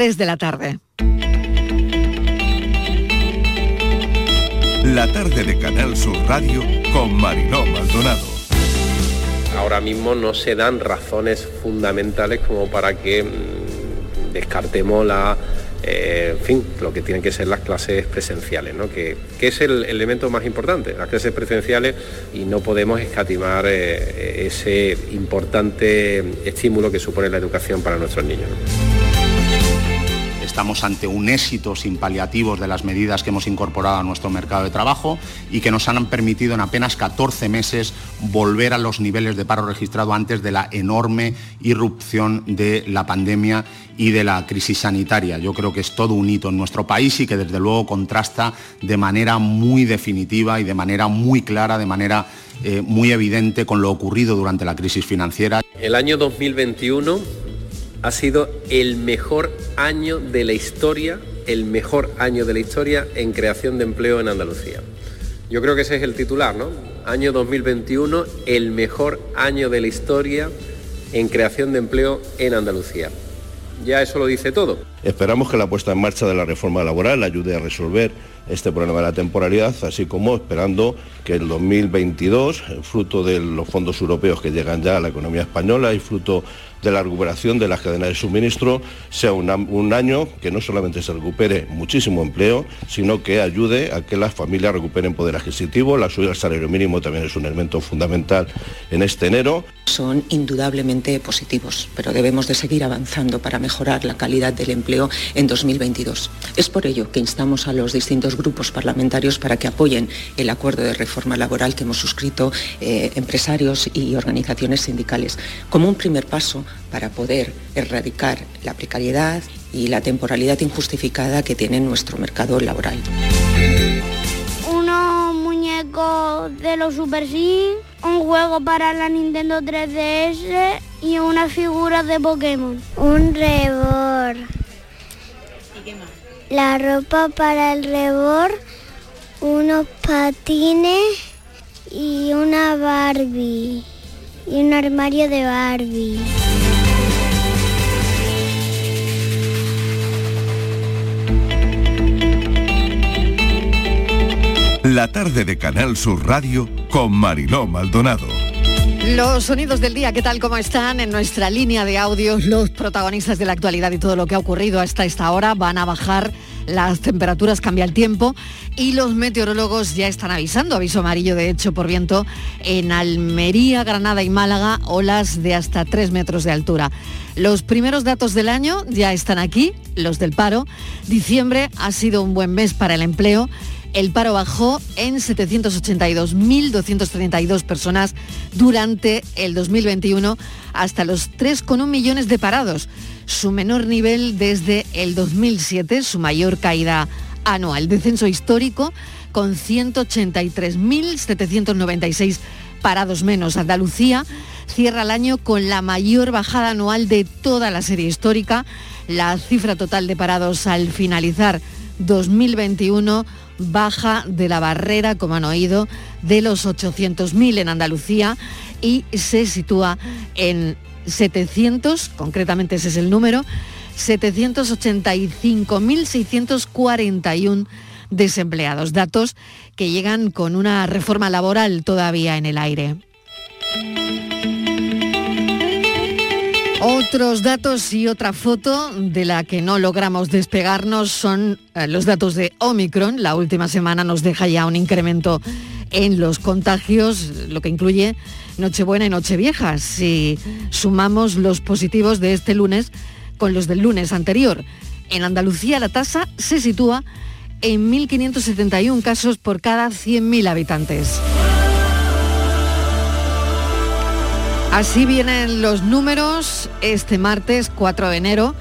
Desde la tarde. La tarde de Canal Sur Radio con Mariló Maldonado. Ahora mismo no se dan razones fundamentales como para que mm, descartemos la eh, en fin, lo que tienen que ser las clases presenciales, ¿no? que, es el elemento más importante, las clases presenciales y no podemos escatimar eh, ese importante estímulo que supone la educación para nuestros niños. Estamos ante un éxito sin paliativos de las medidas que hemos incorporado a nuestro mercado de trabajo y que nos han permitido en apenas 14 meses volver a los niveles de paro registrado antes de la enorme irrupción de la pandemia y de la crisis sanitaria. Yo creo que es todo un hito en nuestro país y que desde luego contrasta de manera muy definitiva y de manera muy clara, de manera eh, muy evidente con lo ocurrido durante la crisis financiera. El año 2021 ha sido el mejor año de la historia, el mejor año de la historia en creación de empleo en Andalucía. Yo creo que ese es el titular, ¿no? Año 2021, el mejor año de la historia en creación de empleo en Andalucía. Ya eso lo dice todo. Esperamos que la puesta en marcha de la reforma laboral ayude a resolver este problema de la temporalidad, así como esperando que el 2022, fruto de los fondos europeos que llegan ya a la economía española y fruto de la recuperación de las cadenas de suministro sea un, año que no solamente se recupere muchísimo empleo, sino que ayude a que las familias recuperen poder adquisitivo. La subida del salario mínimo también es un elemento fundamental en este enero. Son indudablemente positivos, pero debemos de seguir avanzando para mejorar la calidad del empleo en 2022. Es por ello que instamos a los distintos grupos parlamentarios para que apoyen el acuerdo de reforma laboral que hemos suscrito eh, empresarios y organizaciones sindicales como un primer paso para poder erradicar la precariedad y la temporalidad injustificada que tiene nuestro mercado laboral. Unos muñecos de los Super Sim, un juego para la Nintendo 3DS y una figura de Pokémon. Un rebor. La ropa para el rebor, unos patines y una Barbie y un armario de Barbie. La tarde de Canal Sur Radio con Mariló Maldonado. Los sonidos del día, ¿qué tal? ¿Cómo están? En nuestra línea de audios, los protagonistas de la actualidad y todo lo que ha ocurrido hasta esta hora van a bajar las temperaturas, cambia el tiempo y los meteorólogos ya están avisando, aviso amarillo de hecho por viento, en Almería, Granada y Málaga, olas de hasta 3 metros de altura. Los primeros datos del año ya están aquí, los del paro. Diciembre ha sido un buen mes para el empleo el paro bajó en 782.232 personas durante el 2021 hasta los 3,1 millones de parados, su menor nivel desde el 2007, su mayor caída anual, descenso histórico con 183.796 parados menos. Andalucía cierra el año con la mayor bajada anual de toda la serie histórica. La cifra total de parados al finalizar 2021 baja de la barrera, como han oído, de los 800.000 en Andalucía y se sitúa en 700, concretamente ese es el número, 785.641 desempleados, datos que llegan con una reforma laboral todavía en el aire. Otros datos y otra foto de la que no logramos despegarnos son eh, los datos de Omicron. La última semana nos deja ya un incremento en los contagios, lo que incluye Nochebuena y Nochevieja, si sumamos los positivos de este lunes con los del lunes anterior. En Andalucía la tasa se sitúa en 1.571 casos por cada 100.000 habitantes. Así vienen los números este martes 4 de enero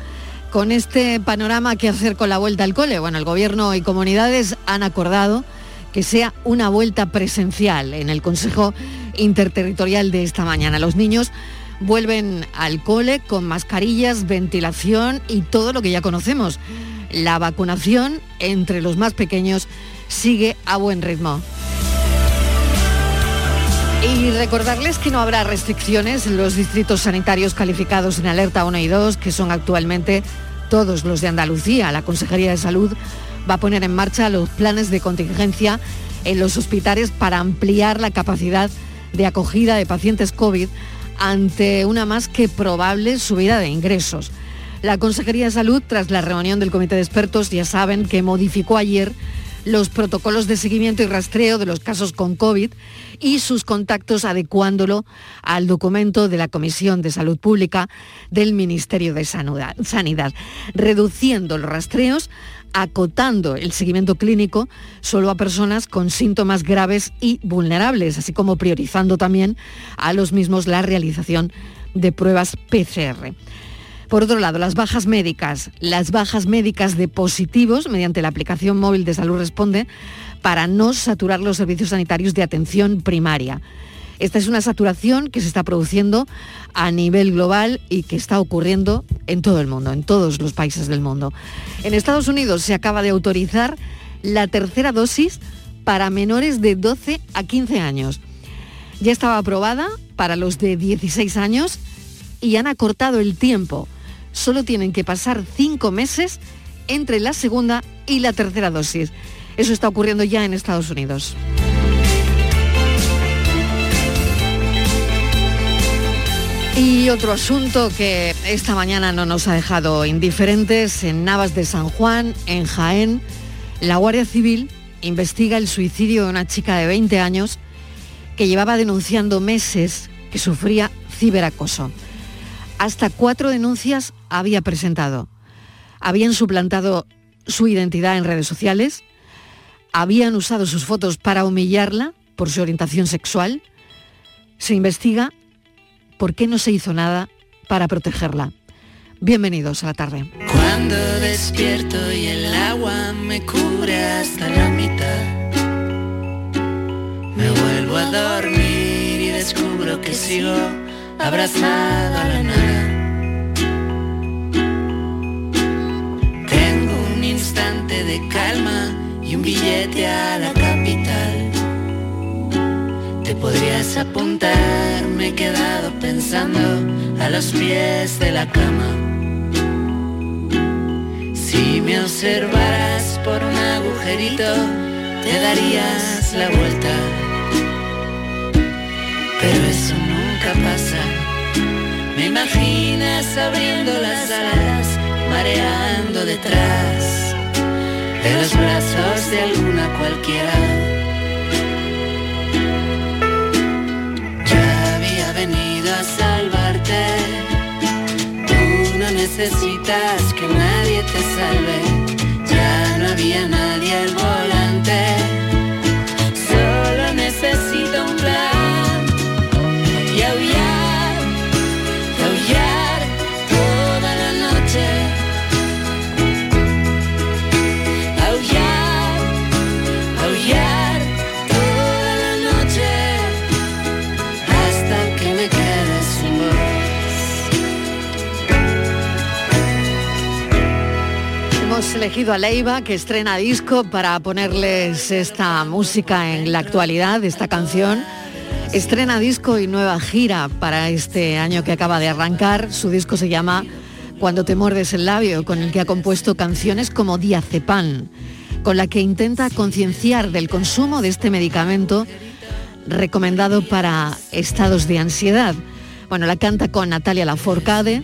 con este panorama que hacer con la vuelta al cole. Bueno, el gobierno y comunidades han acordado que sea una vuelta presencial en el Consejo Interterritorial de esta mañana. Los niños vuelven al cole con mascarillas, ventilación y todo lo que ya conocemos. La vacunación entre los más pequeños sigue a buen ritmo. Y recordarles que no habrá restricciones en los distritos sanitarios calificados en alerta 1 y 2, que son actualmente todos los de Andalucía. La Consejería de Salud va a poner en marcha los planes de contingencia en los hospitales para ampliar la capacidad de acogida de pacientes COVID ante una más que probable subida de ingresos. La Consejería de Salud, tras la reunión del Comité de Expertos, ya saben que modificó ayer los protocolos de seguimiento y rastreo de los casos con COVID y sus contactos adecuándolo al documento de la Comisión de Salud Pública del Ministerio de Sanidad, reduciendo los rastreos acotando el seguimiento clínico solo a personas con síntomas graves y vulnerables, así como priorizando también a los mismos la realización de pruebas PCR. Por otro lado, las bajas médicas, las bajas médicas de positivos mediante la aplicación móvil de Salud Responde para no saturar los servicios sanitarios de atención primaria. Esta es una saturación que se está produciendo a nivel global y que está ocurriendo en todo el mundo, en todos los países del mundo. En Estados Unidos se acaba de autorizar la tercera dosis para menores de 12 a 15 años. Ya estaba aprobada para los de 16 años y han acortado el tiempo. Solo tienen que pasar cinco meses entre la segunda y la tercera dosis. Eso está ocurriendo ya en Estados Unidos. Y otro asunto que esta mañana no nos ha dejado indiferentes, en Navas de San Juan, en Jaén, la Guardia Civil investiga el suicidio de una chica de 20 años que llevaba denunciando meses que sufría ciberacoso. Hasta cuatro denuncias había presentado. Habían suplantado su identidad en redes sociales, habían usado sus fotos para humillarla por su orientación sexual. Se investiga ¿por qué no se hizo nada para protegerla? Bienvenidos a la tarde. Cuando despierto y el agua me cubre hasta la mitad, me vuelvo a dormir y descubro que sigo abrazado a la nada. De calma y un billete a la capital te podrías apuntar, me he quedado pensando a los pies de la cama. Si me observaras por un agujerito, te darías la vuelta. Pero eso nunca pasa. Me imaginas abriendo las alas, mareando detrás de los brazos de alguna cualquiera a salvarte. Tú no necesitas que nadie te salve. Ya no había nadie al volante. Elegido a Leiva, que estrena disco, para ponerles esta música en la actualidad, esta canción. Estrena disco y nueva gira para este año que acaba de arrancar. Su disco se llama Cuando te muerdes el labio, con el que ha compuesto canciones como Diazepam, con la que intenta concienciar del consumo de este medicamento recomendado para estados de ansiedad. Bueno, la canta con Natalia Laforcade.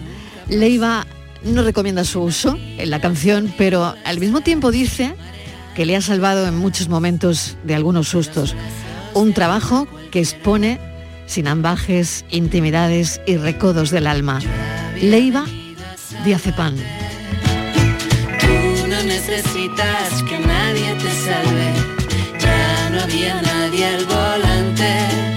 Leiva no recomienda su uso en la canción, pero al mismo tiempo dice que le ha salvado en muchos momentos de algunos sustos. Un trabajo que expone sin ambajes, intimidades y recodos del alma. Leiva Diazepam. No necesitas que nadie te salve, ya no nadie al volante,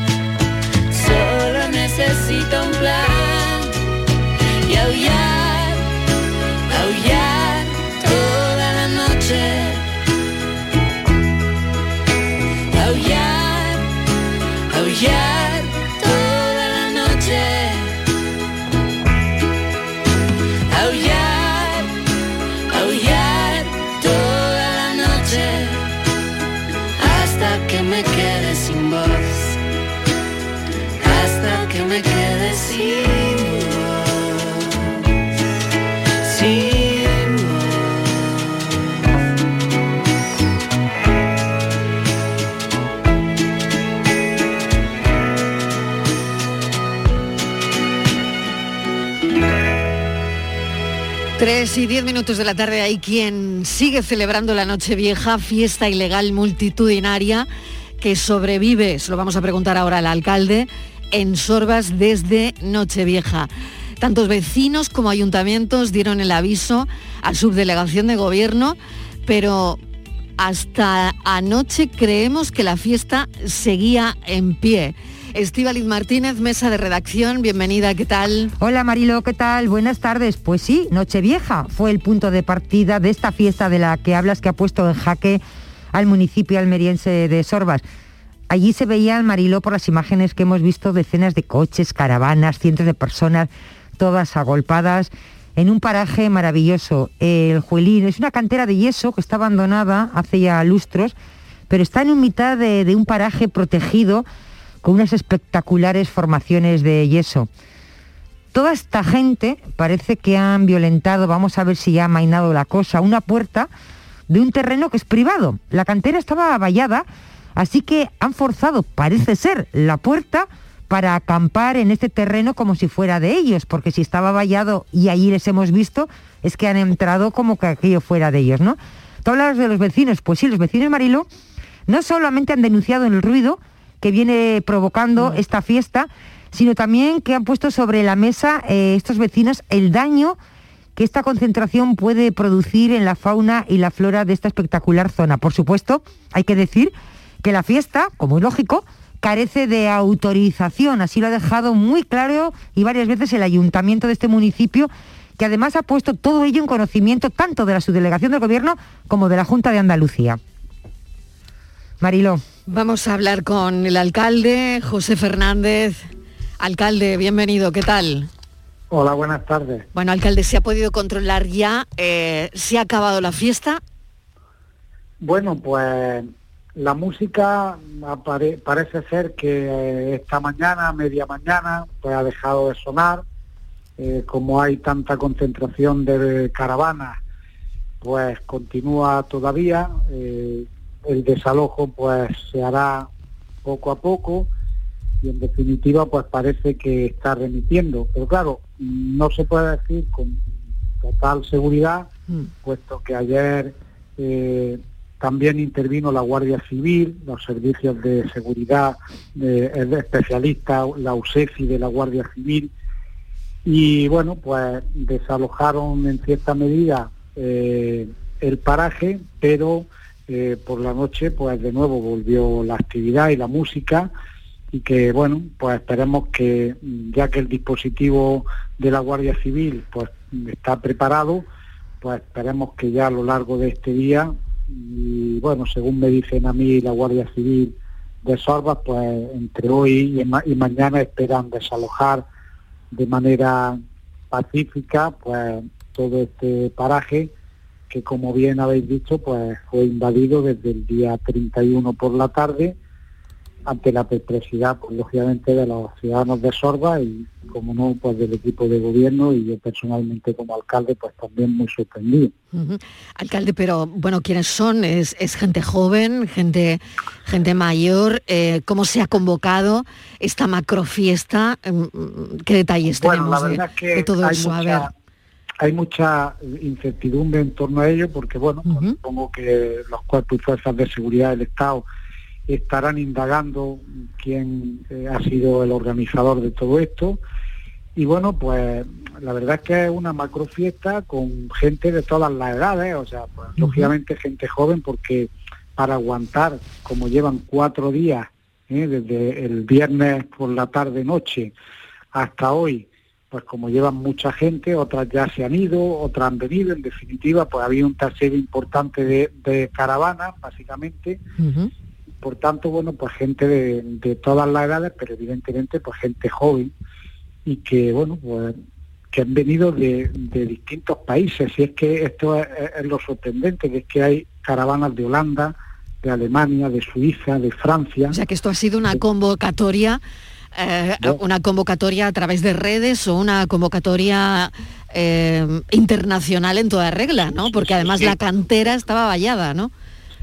de la tarde hay quien sigue celebrando la Nochevieja, fiesta ilegal multitudinaria que sobrevive, se lo vamos a preguntar ahora al alcalde, en Sorbas desde Nochevieja. Tantos vecinos como ayuntamientos dieron el aviso a subdelegación de gobierno, pero hasta anoche creemos que la fiesta seguía en pie. Estíbaliz Martínez, mesa de redacción, bienvenida, ¿qué tal? Hola Marilo, ¿qué tal? Buenas tardes. Pues sí, Nochevieja fue el punto de partida de esta fiesta de la que hablas que ha puesto en jaque al municipio almeriense de Sorbas. Allí se veían, Mariló, por las imágenes que hemos visto, decenas de coches, caravanas, cientos de personas, todas agolpadas en un paraje maravilloso. El Juelín es una cantera de yeso que está abandonada hace ya lustros, pero está en un mitad de un paraje protegido unas espectaculares formaciones de yeso. Toda esta gente parece que han violentado, vamos a ver si ya ha mainado la cosa, una puerta de un terreno que es privado. La cantera estaba vallada, así que han forzado, parece ser, la puerta para acampar en este terreno como si fuera de ellos, porque si estaba vallado y ahí les hemos visto, es que han entrado como que aquello fuera de ellos, ¿no? Tú hablas de los vecinos, pues sí, los vecinos Marilo no solamente han denunciado el ruido, que viene provocando mm. esta fiesta, sino también que han puesto sobre la mesa eh, estos vecinos el daño que esta concentración puede producir en la fauna y la flora de esta espectacular zona. Por supuesto, hay que decir que la fiesta, como es lógico, carece de autorización, así lo ha dejado muy claro y varias veces el ayuntamiento de este municipio, que además ha puesto todo ello en conocimiento tanto de la subdelegación del gobierno como de la Junta de Andalucía. Mariló. Vamos a hablar con el alcalde, José Fernández. Alcalde, bienvenido, ¿qué tal? Hola, buenas tardes. Bueno, alcalde, ¿se ha podido controlar ya? Eh, ¿Se ha acabado la fiesta? Bueno, pues la música parece ser que eh, esta mañana, media mañana, pues ha dejado de sonar. Eh, como hay tanta concentración de caravanas, pues continúa todavía el desalojo pues se hará poco a poco y en definitiva pues parece que está remitiendo. Pero claro, no se puede decir con total seguridad, mm. puesto que ayer eh, también intervino la Guardia Civil, los servicios de seguridad, eh, el especialista, la USEFI de la Guardia Civil, y bueno, pues desalojaron en cierta medida eh, el paraje, pero eh, por la noche, pues de nuevo volvió la actividad y la música y que bueno, pues esperemos que ya que el dispositivo de la Guardia Civil pues está preparado, pues esperemos que ya a lo largo de este día y bueno, según me dicen a mí la Guardia Civil de Sorbas, pues entre hoy y, y mañana esperan desalojar de manera pacífica pues todo este paraje que como bien habéis dicho, pues fue invadido desde el día 31 por la tarde ante la perplejidad, pues lógicamente, de los ciudadanos de Sorba y, como no, pues del equipo de gobierno y yo personalmente como alcalde, pues también muy sorprendido. Alcalde, pero bueno, ¿quiénes son? ¿Es, gente joven, gente, gente mayor? Eh, ¿Cómo se ha convocado esta macrofiesta? Mm, ¿Qué detalles tenemos de, todo eso? a ver hay mucha incertidumbre en torno a ello porque, bueno, pues supongo que los cuerpos y fuerzas de seguridad del Estado estarán indagando quién eh, ha sido el organizador de todo esto. Y bueno, pues la verdad es que es una macrofiesta con gente de todas las edades, o sea, pues, lógicamente gente joven porque para aguantar, como llevan cuatro días, ¿eh? desde el viernes por la tarde-noche hasta hoy, pues como llevan mucha gente, otras ya se han ido, otras han venido, en definitiva, pues había un taller importante de, caravanas, básicamente. Por tanto, bueno, pues gente de, todas las edades, pero evidentemente pues gente joven y que, bueno, pues que han venido de, distintos países. Y es que esto es, es, lo sorprendente, que es que hay caravanas de Holanda, de Alemania, de Suiza, de Francia. O sea que esto ha sido una convocatoria eh, una convocatoria a través de redes o una convocatoria eh, internacional en toda regla, ¿no? Porque además la cantera estaba vallada, ¿no?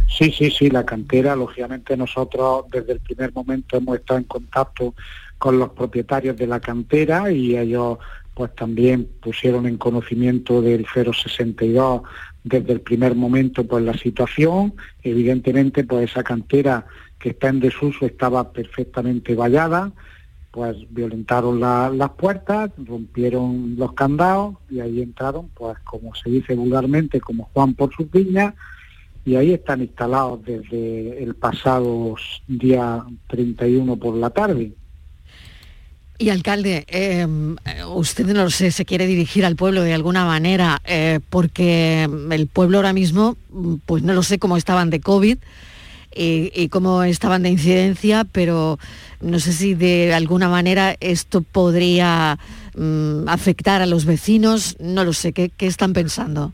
Sí, sí, sí, la cantera, lógicamente nosotros desde el primer momento hemos estado en contacto con los propietarios de la cantera y ellos pues también pusieron en conocimiento del 062 desde el primer momento pues la situación. Evidentemente pues esa cantera que está en desuso estaba perfectamente vallada, pues violentaron las puertas, rompieron los candados y ahí entraron, pues como se dice vulgarmente, como Juan por sus viñas, y ahí están instalados desde el pasado día 31 por la tarde. Y alcalde, em, usted no sé, se quiere dirigir al pueblo de alguna manera, eh, porque el pueblo ahora mismo, pues no lo sé cómo estaban de COVID y, cómo estaban de incidencia, pero no sé si de alguna manera esto podría mm, afectar a los vecinos, no lo sé, ¿qué, están pensando?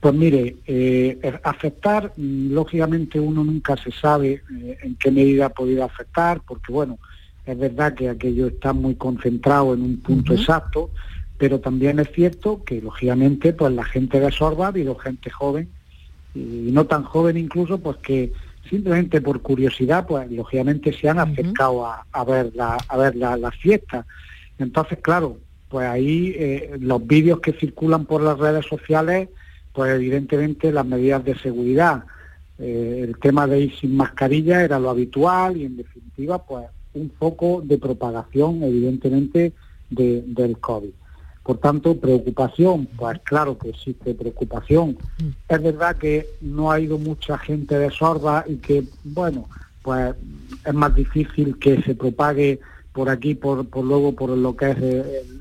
Pues mire, eh, afectar, mm, lógicamente uno nunca se sabe eh, en qué medida ha podido afectar, porque bueno, es verdad que aquello está muy concentrado en un punto exacto, pero también es cierto que lógicamente pues la gente de Sorba ha habido gente joven y no tan joven incluso pues que simplemente por curiosidad pues lógicamente se han acercado a, ver la a ver la, fiesta. Entonces claro pues ahí eh, los vídeos que circulan por las redes sociales pues evidentemente las medidas de seguridad. Eh, el tema de ir sin mascarilla era lo habitual y en definitiva pues un foco de propagación, evidentemente, del COVID. Por tanto, preocupación, pues claro que existe preocupación. Mm. Es verdad que no ha ido mucha gente de Sorba y que, bueno, pues es más difícil que se propague por aquí, por, por luego por lo que es el,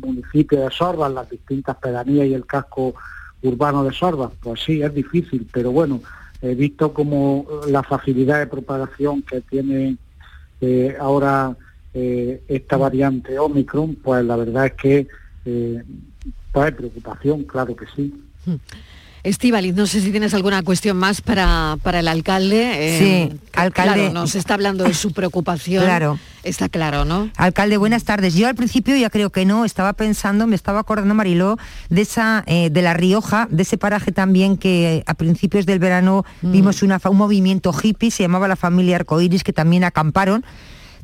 municipio de Sorba, las distintas pedanías y el casco urbano de Sorba. Pues sí, es difícil, pero bueno, he visto como la facilidad de propagación que tiene ahora eh, esta variante Omicron, pues la verdad es que eh, preocupación, claro que sí. Hmm. Estivaliz, no sé si tienes alguna cuestión más para, para el alcalde. Eh, sí, alcalde. nos está hablando de su preocupación. Claro. Está claro, ¿no? Alcalde, buenas tardes. Yo al principio ya creo que no, estaba pensando, me estaba acordando, Mariló, de esa, de La Rioja, de ese paraje también que a principios del verano mm. vimos una, un movimiento hippie, se llamaba la familia Arcoiris, que también acamparon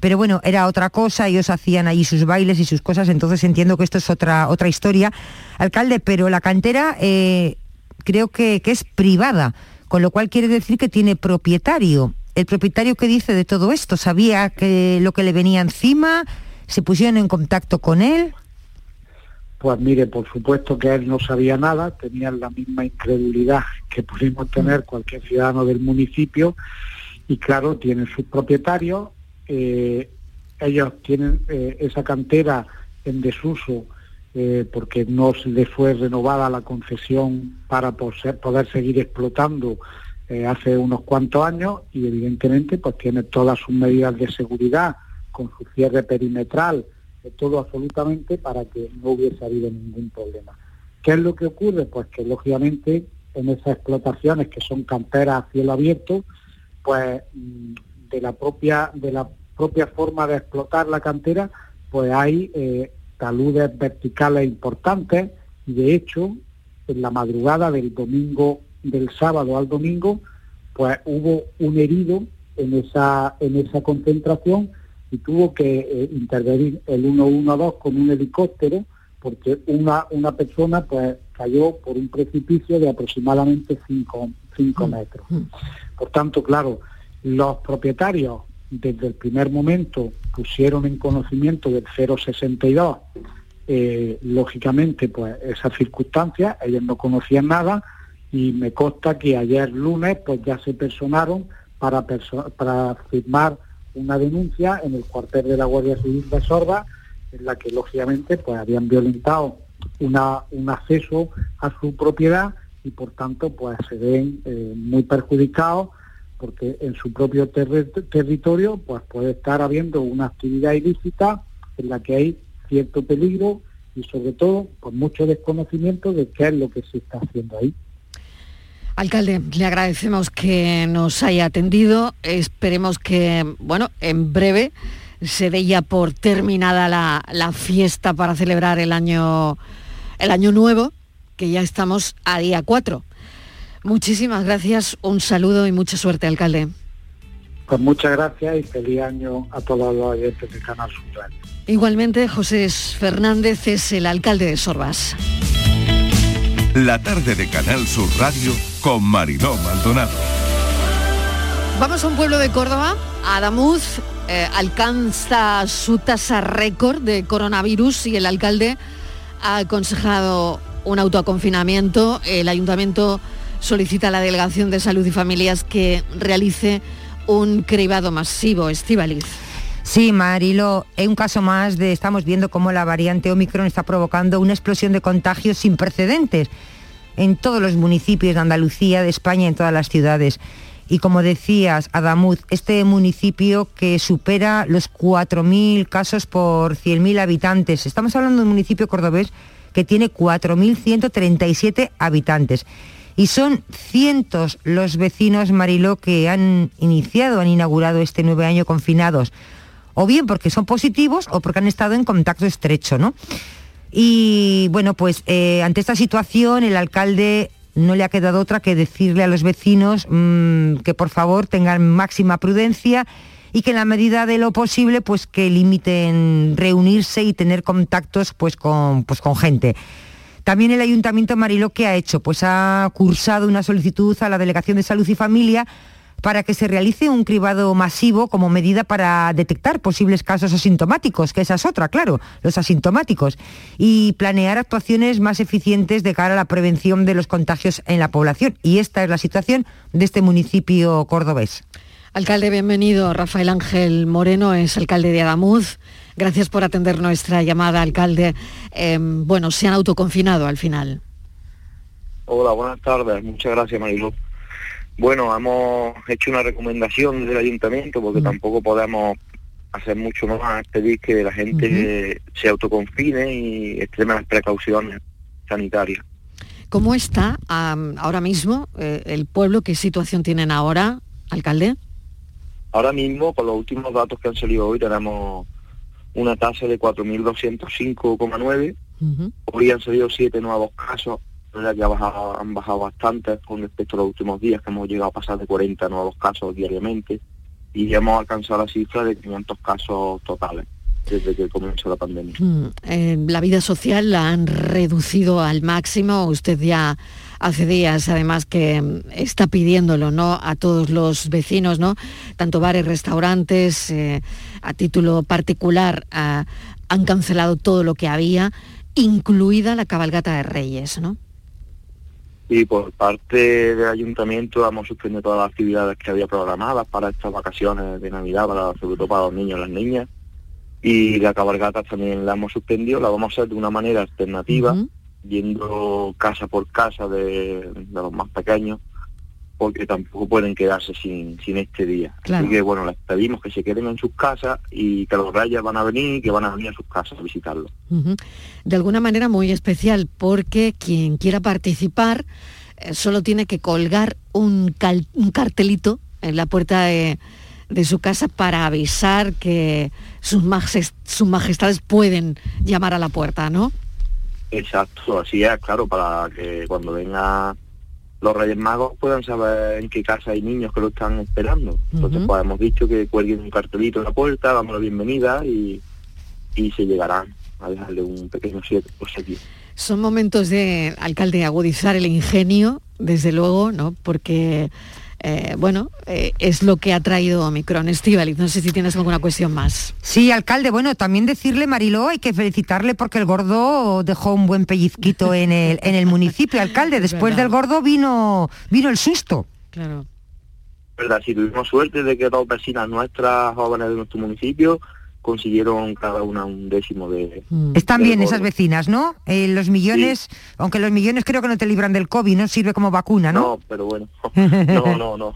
pero bueno, era otra cosa, ellos hacían allí sus bailes y sus cosas, entonces entiendo que esto es otra, otra historia. Alcalde, pero la cantera eh, creo que, es privada, con lo cual quiere decir que tiene propietario. ¿El propietario qué dice de todo esto? ¿Sabía que lo que le venía encima? ¿Se pusieron en contacto con él? Pues mire, por supuesto que él no sabía nada, tenía la misma incredulidad que pudimos tener cualquier ciudadano del municipio y claro, tienen sus propietarios, eh, ellos tienen eh, esa cantera en desuso eh, porque no se les fue renovada la concesión para poder seguir explotando hace unos cuantos años y evidentemente pues tiene todas sus medidas de seguridad con su cierre perimetral, todo absolutamente para que no hubiese habido ningún problema. ¿Qué es lo que ocurre? Pues que lógicamente en esas explotaciones que son canteras a cielo abierto, pues mm, de la propia de la propia forma de explotar la cantera, pues hay eh, taludes verticales importantes y de hecho en la madrugada del domingo, del sábado al domingo, pues hubo un herido en esa, en esa concentración y tuvo que eh, intervenir el 112 con un helicóptero porque una, una persona pues cayó por un precipicio de aproximadamente 5 mm. metros. Mm. Por tanto, claro, los propietarios desde el primer momento pusieron en conocimiento del 062, eh, lógicamente, pues esas circunstancias, ellos no conocían nada y me consta que ayer lunes pues ya se personaron para, para firmar una denuncia en el cuartel de la Guardia Civil de Sorba, en la que lógicamente pues habían violentado una, un acceso a su propiedad y por tanto pues se ven eh, muy perjudicados porque en su propio territorio pues puede estar habiendo una actividad ilícita en la que hay cierto peligro y sobre todo pues mucho desconocimiento de qué es lo que se está haciendo ahí. Alcalde, le agradecemos que nos haya atendido. Esperemos que, bueno, en breve se dé ya por terminada la, fiesta para celebrar el año, el año nuevo, que ya estamos a día 4. Muchísimas gracias, un saludo y mucha suerte, alcalde. Pues muchas gracias y feliz año a todos los oyentes de Canal Sur Igualmente, José Fernández es el alcalde de Sorbas. La tarde de Canal Sur Radio con Mariló Maldonado. Vamos a un pueblo de Córdoba, Adamuz, eh, alcanza su tasa récord de coronavirus y el alcalde ha aconsejado un autoconfinamiento. El ayuntamiento solicita a la Delegación de Salud y Familias que realice un cribado masivo. Estivaliz. Sí, Marilo, es un caso más de estamos viendo cómo la variante Omicron está provocando una explosión de contagios sin precedentes en todos los municipios de Andalucía, de España, en todas las ciudades. Y como decías, Adamuz, este municipio que supera los 4.000 casos por 100.000 habitantes. Estamos hablando de un municipio cordobés que tiene 4.137 habitantes. Y son cientos los vecinos, Mariló, que han iniciado, han inaugurado este nuevo año confinados. O bien porque son positivos o porque han estado en contacto estrecho, ¿no? Y bueno, pues eh, ante esta situación el alcalde no le ha quedado otra que decirle a los vecinos mm, que por favor tengan máxima prudencia y que en la medida de lo posible pues que limiten reunirse y tener contactos pues con, pues, con gente. También el Ayuntamiento de Mariló, ¿qué ha hecho? Pues ha cursado una solicitud a la Delegación de Salud y Familia para que se realice un cribado masivo como medida para detectar posibles casos asintomáticos, que esa es otra, claro, los asintomáticos, y planear actuaciones más eficientes de cara a la prevención de los contagios en la población. Y esta es la situación de este municipio cordobés. Alcalde, bienvenido. Rafael Ángel Moreno es alcalde de Adamuz. Gracias por atender nuestra llamada, alcalde. Em, bueno, se han autoconfinado al final. Hola, buenas tardes. Muchas gracias, Marilu. Bueno, hemos hecho una recomendación del ayuntamiento porque tampoco podemos hacer mucho más, pedir que la gente se autoconfine y extreme las precauciones sanitarias. ¿Cómo está ahora mismo eh, el pueblo? ¿Qué situación tienen ahora, alcalde? Ahora mismo, con los últimos datos que han salido hoy, tenemos una tasa de 4.205,9. Hoy han salido siete nuevos casos, ya que han bajado bastante con respecto a los últimos días, que hemos llegado a pasar de 40 nuevos casos diariamente y hemos alcanzado la cifra de 500 casos totales desde que comenzó la pandemia. Mm, eh, la vida social la han reducido al máximo. Usted ya hace días, además, que mm, está pidiéndolo ¿no? a todos los vecinos, ¿no? tanto bares, restaurantes, eh, a título particular, han cancelado todo lo que había, incluida la cabalgata de Reyes, ¿no? Y por parte del ayuntamiento hemos suspendido todas las actividades que había programadas para estas vacaciones de Navidad, para, sobre todo para los niños y las niñas. Y la cabalgata también la hemos suspendido, la vamos a hacer de una manera alternativa, yendo casa por casa de, los más pequeños, porque tampoco pueden quedarse sin, sin este día. Así que bueno, les pedimos que se queden en sus casas y que los reyes van a venir y que van a venir a sus casas a visitarlos. De alguna manera muy especial, porque quien quiera participar eh, solo tiene que colgar un, un cartelito en la puerta de, de, su casa para avisar que sus, sus majestades pueden llamar a la puerta, ¿no? Exacto, así es, claro, para que cuando venga los Reyes Magos puedan saber en qué casa hay niños que lo están esperando. Entonces, pues hemos dicho que cuelguen un cartelito en la puerta, damos la bienvenida y, y se llegarán a dejarle un pequeño siete por aquí. Son momentos de, alcalde, agudizar el ingenio, desde luego, ¿no? Porque eh, bueno, eh, es lo que ha traído Omicron. Estivaliz, no sé si tienes alguna cuestión más. Sí, alcalde, bueno, también decirle, Mariló, hay que felicitarle porque el gordo dejó un buen pellizquito en el, en el municipio. Alcalde, después del gordo vino, vino el susto. Claro. ¿Verdad? Si tuvimos suerte de que dos vecinas nuestras jóvenes de nuestro municipio consiguieron cada una un décimo de... Mm. Están bien esas vecinas, ¿no? Eh, los millones, aunque los millones creo que no te libran del COVID, ¿no? Sirve como vacuna, ¿no? No, pero bueno. no, no, no.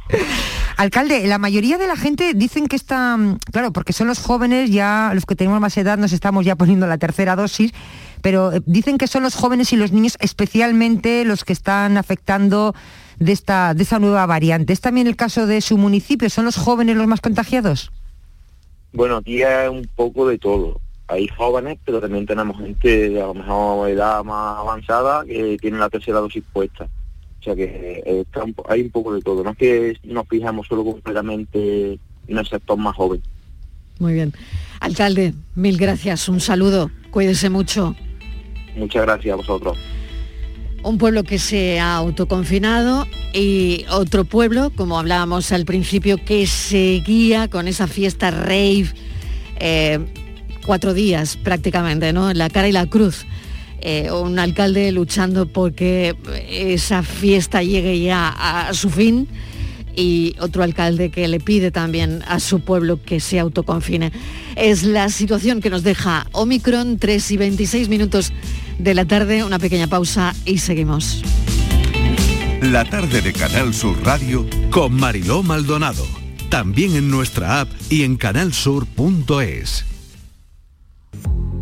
Alcalde, la mayoría de la gente dicen que está, claro, porque son los jóvenes, ya los que tenemos más edad nos estamos ya poniendo la tercera dosis, pero eh, dicen que son los jóvenes y los niños especialmente los que están afectando de esta, de esa nueva variante. ¿Es también el caso de su municipio? ¿Son los jóvenes los más contagiados? Bueno, aquí hay un poco de todo. Hay jóvenes, pero también tenemos gente de a lo mejor edad más avanzada que tiene la tercera dosis puesta. O sea que eh, hay un poco de todo. No es que nos fijamos solo completamente en el sector más joven. Muy bien. Alcalde, mil gracias, un saludo, cuídese mucho. Muchas gracias a vosotros. Un pueblo que se ha autoconfinado y otro pueblo, como hablábamos al principio, que seguía con esa fiesta rave, eh, cuatro días prácticamente, ¿no? La cara y la cruz. Eh, un alcalde luchando porque esa fiesta llegue ya a su fin y otro alcalde que le pide también a su pueblo que se autoconfine. Es la situación que nos deja Omicron, 3 y 26 minutos de la tarde, una pequeña pausa y seguimos. La tarde de Canal Sur Radio con Mariló Maldonado. También en nuestra app y en canalsur.es.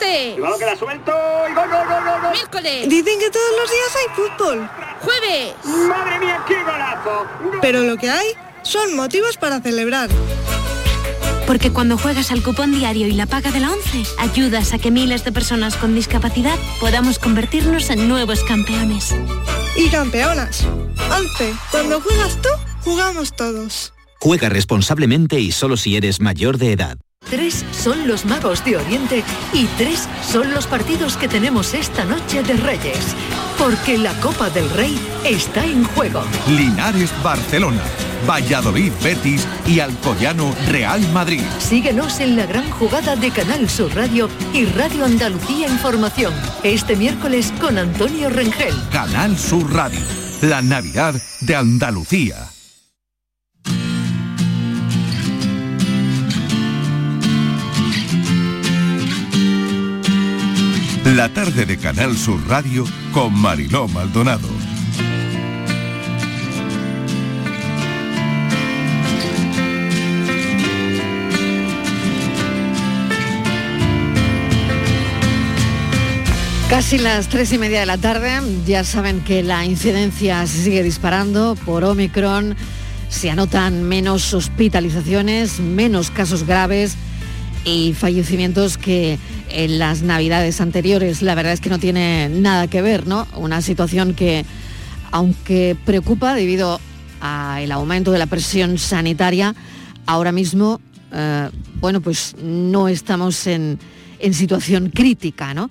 ¡Martes! Cuidado que la suelto y gol, gol, gol, gol, gol. ¡Miércoles! Dicen que todos los días hay fútbol. ¡Jueves! ¡Madre mía, qué golazo! Pero lo que hay son motivos para celebrar. Porque cuando juegas al cupón diario y la paga de la 11, ayudas a que miles de personas con discapacidad podamos convertirnos en nuevos campeones. Y campeonas. 11. Cuando juegas tú, jugamos todos. Juega responsablemente y solo si eres mayor de edad. Tres son los magos de Oriente y tres son los partidos que tenemos esta noche de Reyes. Porque la Copa del Rey está en juego. Linares Barcelona, Valladolid Betis y Alcoyano Real Madrid. Síguenos en la gran jugada de Canal Sur Radio y Radio Andalucía Información. Este miércoles con Antonio Rengel. Canal Sur Radio, la Navidad de Andalucía. La tarde de Canal Sur Radio con Mariló Maldonado. Casi las tres y media de la tarde, ya saben que la incidencia se sigue disparando por Omicron, se anotan menos hospitalizaciones, menos casos graves y fallecimientos que en las navidades anteriores. La verdad es que no tiene nada que ver, ¿no? Una situación que, aunque preocupa debido al aumento de la presión sanitaria, ahora mismo, eh, bueno, pues no estamos en, en situación crítica, ¿no?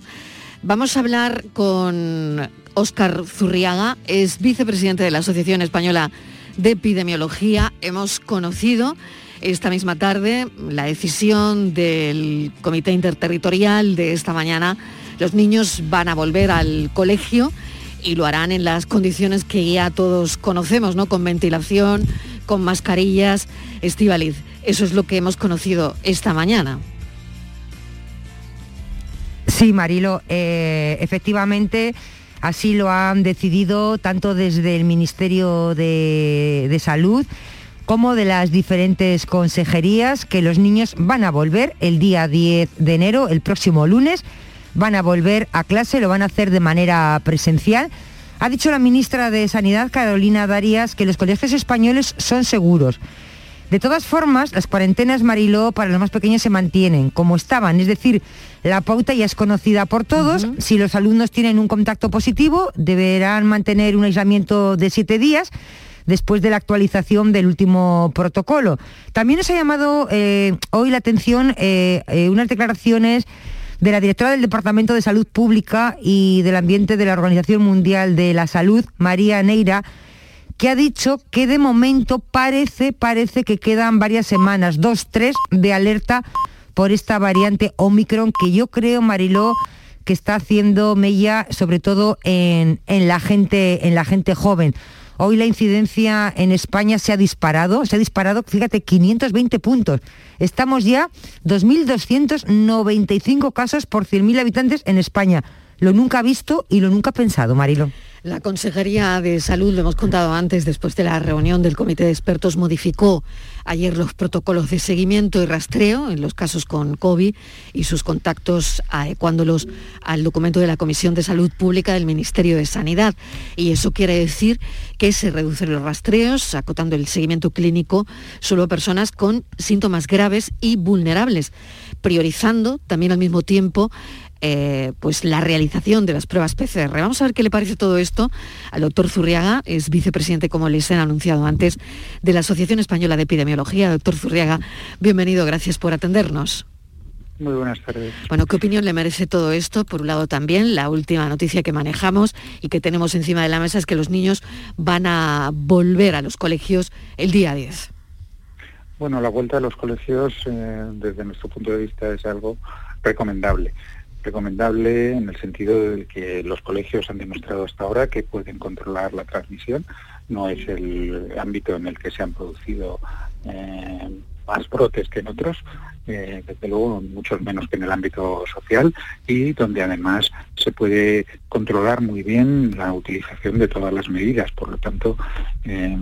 Vamos a hablar con Óscar Zurriaga, es vicepresidente de la Asociación Española de Epidemiología. Hemos conocido esta misma tarde la decisión del Comité Interterritorial de esta mañana. Los niños van a volver al colegio y lo harán en las condiciones que ya todos conocemos, ¿no? Con ventilación, con mascarillas. Estivaliz, eso es lo que hemos conocido esta mañana. Sí, Marilo, eh, efectivamente así lo han decidido tanto desde el Ministerio de, de Salud como de las diferentes consejerías que los niños van a volver el día 10 de enero, el próximo lunes, van a volver a clase, lo van a hacer de manera presencial. Ha dicho la ministra de Sanidad, Carolina Darías, que los colegios españoles son seguros. De todas formas, las cuarentenas Mariló para los más pequeños se mantienen como estaban, es decir, la pauta ya es conocida por todos. Si los alumnos tienen un contacto positivo, deberán mantener un aislamiento de siete días después de la actualización del último protocolo. También nos ha llamado eh, hoy la atención eh, eh, unas declaraciones de la directora del Departamento de Salud Pública y del Ambiente de la Organización Mundial de la Salud, María Neira, que ha dicho que de momento parece, parece que quedan varias semanas, dos, tres, de alerta por esta variante Omicron que yo creo, Mariló, que está haciendo mella sobre todo en, en, la gente, en la gente joven. Hoy la incidencia en España se ha disparado, se ha disparado, fíjate, 520 puntos. Estamos ya 2.295 casos por 100.000 habitantes en España. Lo nunca visto y lo nunca pensado, Marilo. La Consejería de Salud, lo hemos contado antes, después de la reunión del Comité de Expertos, modificó ayer los protocolos de seguimiento y rastreo en los casos con COVID y sus contactos adecuándolos al documento de la Comisión de Salud Pública del Ministerio de Sanidad. Y eso quiere decir que se reducen los rastreos, acotando el seguimiento clínico solo a personas con síntomas graves y vulnerables, priorizando también al mismo tiempo eh, pues la realización de las pruebas PCR. Vamos a ver qué le parece todo esto al doctor Zurriaga, es vicepresidente, como les he anunciado antes, de la Asociación Española de Epidemiología. Doctor Zurriaga, bienvenido, gracias por atendernos. Muy buenas tardes. Bueno, ¿qué opinión le merece todo esto? Por un lado también, la última noticia que manejamos y que tenemos encima de la mesa es que los niños van a volver a los colegios el día 10. Bueno, la vuelta a los colegios, eh, desde nuestro punto de vista, es algo recomendable recomendable en el sentido de que los colegios han demostrado hasta ahora que pueden controlar la transmisión. No es el ámbito en el que se han producido eh, más brotes que en otros, eh, desde luego muchos menos que en el ámbito social y donde además se puede controlar muy bien la utilización de todas las medidas. Por lo tanto, eh,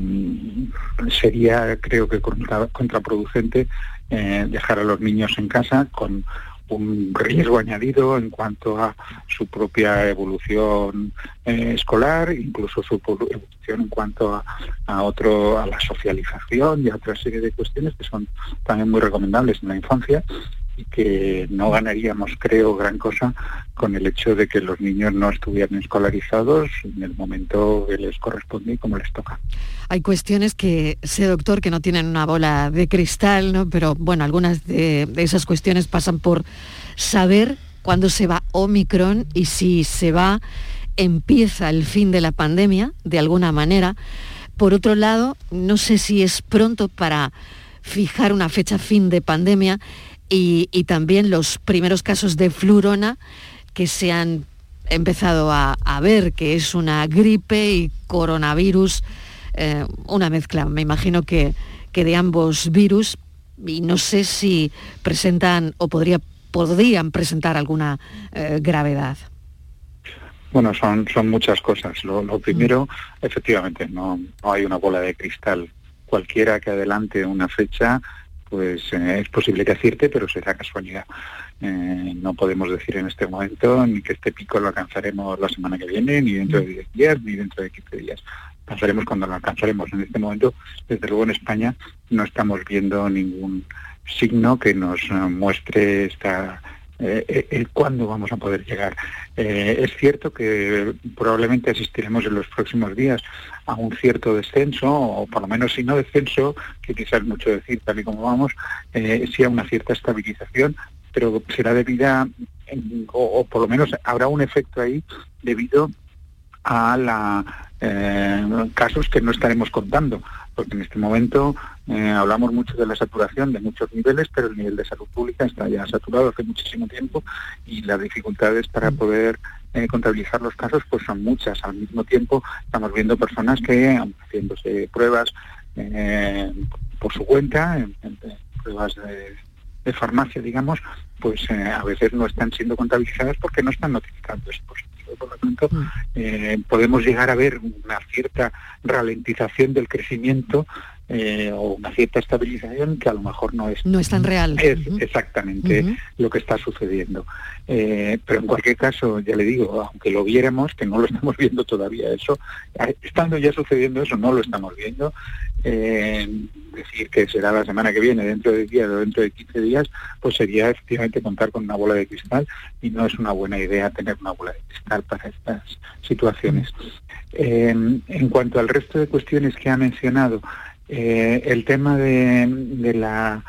sería creo que contraproducente dejar a los niños en casa con un riesgo añadido en cuanto a su propia evolución eh, escolar, incluso su evolución en cuanto a, a, otro, a la socialización y a otra serie de cuestiones que son también muy recomendables en la infancia y que no ganaríamos, creo, gran cosa con el hecho de que los niños no estuvieran escolarizados en el momento que les corresponde y como les toca. Hay cuestiones que sé, doctor, que no tienen una bola de cristal, ¿no? pero bueno, algunas de, de esas cuestiones pasan por saber cuándo se va Omicron y si se va, empieza el fin de la pandemia, de alguna manera. Por otro lado, no sé si es pronto para fijar una fecha fin de pandemia y, también los primeros casos de flurona que se han empezado a, ver, que es una gripe y coronavirus, eh, una mezcla, me imagino que, que de ambos virus, y no sé si presentan o podría, podrían presentar alguna eh, gravedad. Bueno, son, son muchas cosas. Lo, primero, mm. efectivamente, no, no hay una bola de cristal. Cualquiera que adelante una fecha pues eh, es posible que acierte, pero será casualidad. Eh, no podemos decir en este momento ni que este pico lo alcanzaremos la semana que viene, ni dentro de 10 días, ni dentro de 15 días. Alcanzaremos cuando lo alcanzaremos. En este momento, desde luego en España, no estamos viendo ningún signo que nos eh, muestre esta eh, cuándo vamos a poder llegar. Es cierto que probablemente asistiremos en los próximos días a un cierto descenso, o por lo menos si no descenso, que quizás mucho decir tal y como vamos, eh, sí a una cierta estabilización, pero será debida, o, o por lo menos habrá un efecto ahí debido a la, casos que no estaremos contando porque en este momento eh, hablamos mucho de la saturación de muchos niveles, pero el nivel de salud pública está ya saturado hace muchísimo tiempo y las dificultades para poder eh, contabilizar los casos pues son muchas. Al mismo tiempo estamos viendo personas que haciéndose pruebas eh, por su cuenta, pruebas de, farmacia, digamos, pues a veces no están siendo contabilizadas porque no están notificando esto por lo tanto mm. eh, podemos llegar a ver una cierta ralentización del crecimiento eh, o una cierta estabilización que a lo mejor no es no es tan real. Es exactamente lo que está sucediendo. Eh, pero en cualquier caso ya le digo aunque lo viéramos que no lo estamos viendo todavía eso estando ya sucediendo eso no lo estamos viendo. Decir que será la semana que viene dentro de 10 o dentro de 15 días pues sería efectivamente contar con una bola de cristal y no es una buena idea tener una bola de cristal para estas situaciones. En cuanto al resto de cuestiones que ha mencionado eh, el tema de, la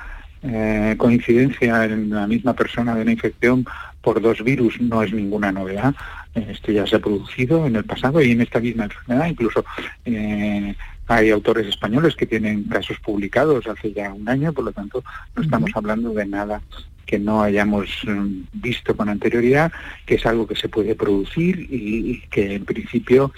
eh, coincidencia en la misma persona de una infección por dos virus no es ninguna novedad. Eh, esto ya se ha producido en el pasado y en esta misma enfermedad. Incluso hay autores españoles que tienen casos publicados hace ya un año, por lo tanto no estamos hablando de nada que no hayamos mm, visto con anterioridad, que es algo que se puede producir y que en principio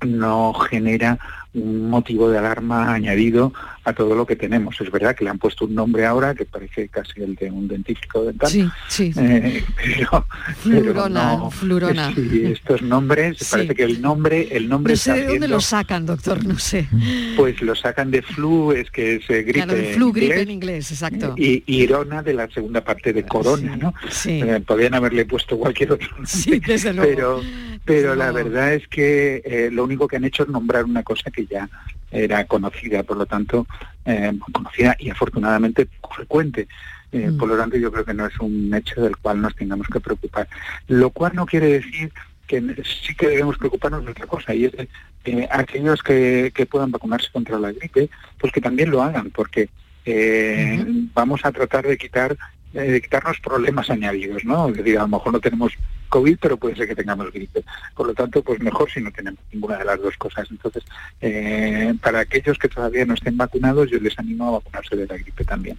no genera un motivo de alarma añadido a todo lo que tenemos. Es verdad que le han puesto un nombre ahora que parece casi el de un dentífico dental. Sí, sí. Eh, pero, Flurona, no, flurona. sí, estos nombres, Sí. parece que el nombre, el nombre No sé de dónde lo sacan, doctor, no sé. pues lo sacan de flu, es que es eh, gripe. Claro, flu, en gripe inglés, en inglés, exacto. Y irona de la segunda parte de corona, ¿no? Sí. Eh, podrían haberle puesto cualquier otro nombre. Sí, desde luego. Pero, pero la luego. verdad es que eh, lo único que han hecho es nombrar una cosa que ya era conocida, por lo tanto, eh, conocida y afortunadamente frecuente. Eh, Mm. Por lo tanto, yo creo que no es un hecho del cual nos tengamos que preocupar. Lo cual no quiere decir que sí que debemos preocuparnos de otra cosa, y es de eh, aquellos que, que puedan vacunarse contra la gripe, pues que también lo hagan, porque vamos a tratar de quitar de quitarnos problemas añadidos, ¿no? Es decir, a lo mejor no tenemos COVID, pero puede ser que tengamos gripe. Por lo tanto, pues mejor si no tenemos ninguna de las dos cosas. Entonces, eh, para aquellos que todavía no estén vacunados, yo les animo a vacunarse de la gripe también.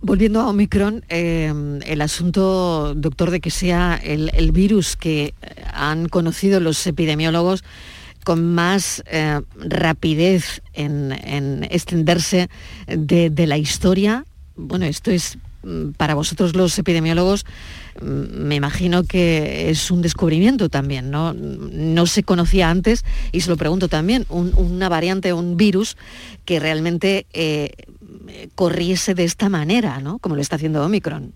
Volviendo a Omicron, eh, el asunto, doctor, de que sea el, virus que eh, han conocido los epidemiólogos con más rapidez en, en extenderse de, la historia, bueno, esto es mm, para vosotros los epidemiólogos, mm, me imagino que es un descubrimiento también, ¿no? No se conocía antes, y se lo pregunto también, un- una variante, un virus que realmente eh, corriese de esta manera, ¿no? Como lo está haciendo Omicron.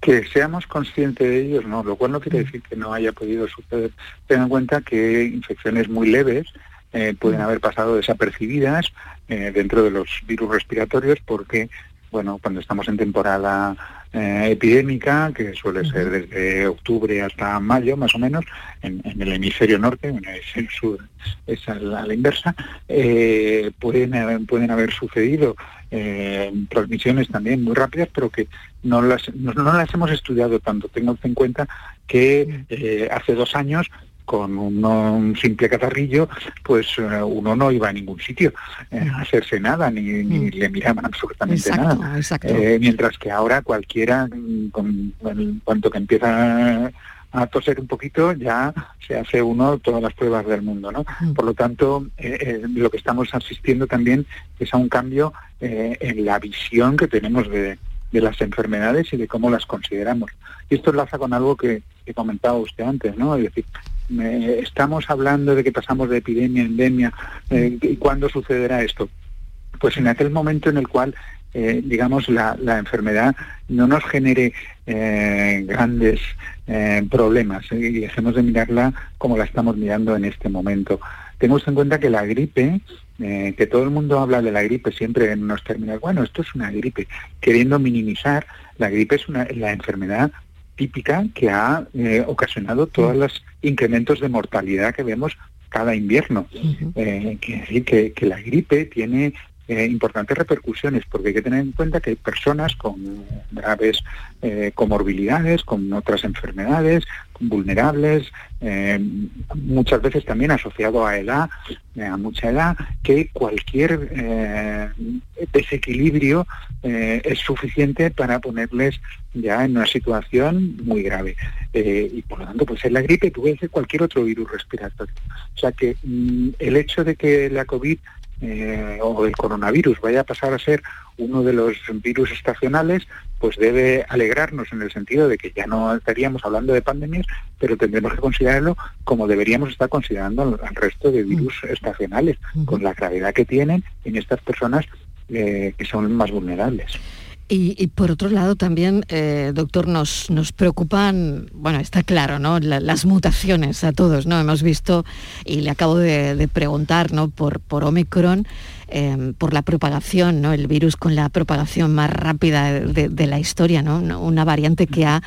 Que seamos conscientes de ellos, no, lo cual no quiere decir que no haya podido suceder. Ten en cuenta que infecciones muy leves eh, pueden haber pasado desapercibidas eh, dentro de los virus respiratorios porque, bueno, cuando estamos en temporada eh, epidémica, que suele ser desde octubre hasta mayo más o menos, en, en el hemisferio norte, en el hemisferio sur es a la, a la inversa, eh, pueden, haber- pueden haber sucedido eh, transmisiones también muy rápidas, pero que no las, no, no las hemos estudiado tanto. Tengan en cuenta que hace dos años con uno- un simple catarrillo, pues eh, uno no iba a ningún sitio eh, a hacerse nada, ni, ni le miraban absolutamente Exacto, nada. exacto. Eh, mientras que ahora cualquiera, mm, con, en cuanto que empieza a toser un poquito, ya se hace uno todas las pruebas del mundo, ¿no? Por lo tanto, eh, eh, lo que estamos asistiendo también es a un cambio eh, en la visión que tenemos de, de las enfermedades y de cómo las consideramos. Y esto enlaza con algo que, que comentaba usted antes, ¿no? Es decir, estamos hablando de que pasamos de epidemia a endemia, eh, ¿y cuándo sucederá esto? Pues en aquel momento en el cual, eh, digamos, la, la enfermedad no nos genere eh, grandes problemas y dejemos de mirarla como la estamos mirando en este momento. Tenemos en cuenta que la gripe, eh, que todo el mundo habla de la gripe siempre en unos términos, bueno, esto es una gripe, queriendo minimizar, la gripe es una, la enfermedad típica que ha eh, ocasionado todos los incrementos de mortalidad que vemos cada invierno. Eh, quiere decir que, que la gripe tiene eh, importantes repercusiones, porque hay que tener en cuenta que hay personas con graves eh, comorbilidades, con otras enfermedades, vulnerables, eh, muchas veces también asociado a edad, a mucha edad, que cualquier desequilibrio es suficiente para ponerles ya en una situación muy grave. Y por lo tanto, pues es la gripe, puede ser cualquier otro virus respiratorio. O sea que mm, el hecho de que la COVID eh, o el coronavirus vaya a pasar a ser uno de los virus estacionales, pues debe alegrarnos en el sentido de que ya no estaríamos hablando de pandemias, pero tendremos que considerarlo como deberíamos estar considerando al, resto de virus estacionales, con la gravedad que tienen en estas personas eh, que son más vulnerables. Y, por otro lado también, eh, doctor, nos, nos preocupan, bueno, está claro, ¿no? La- las mutaciones a todos, ¿no? Hemos visto, y le acabo de, preguntar, ¿no? Por, por Omicron, eh, por la propagación, ¿no? El virus con la propagación más rápida de, la historia, ¿no? Una, variante que ha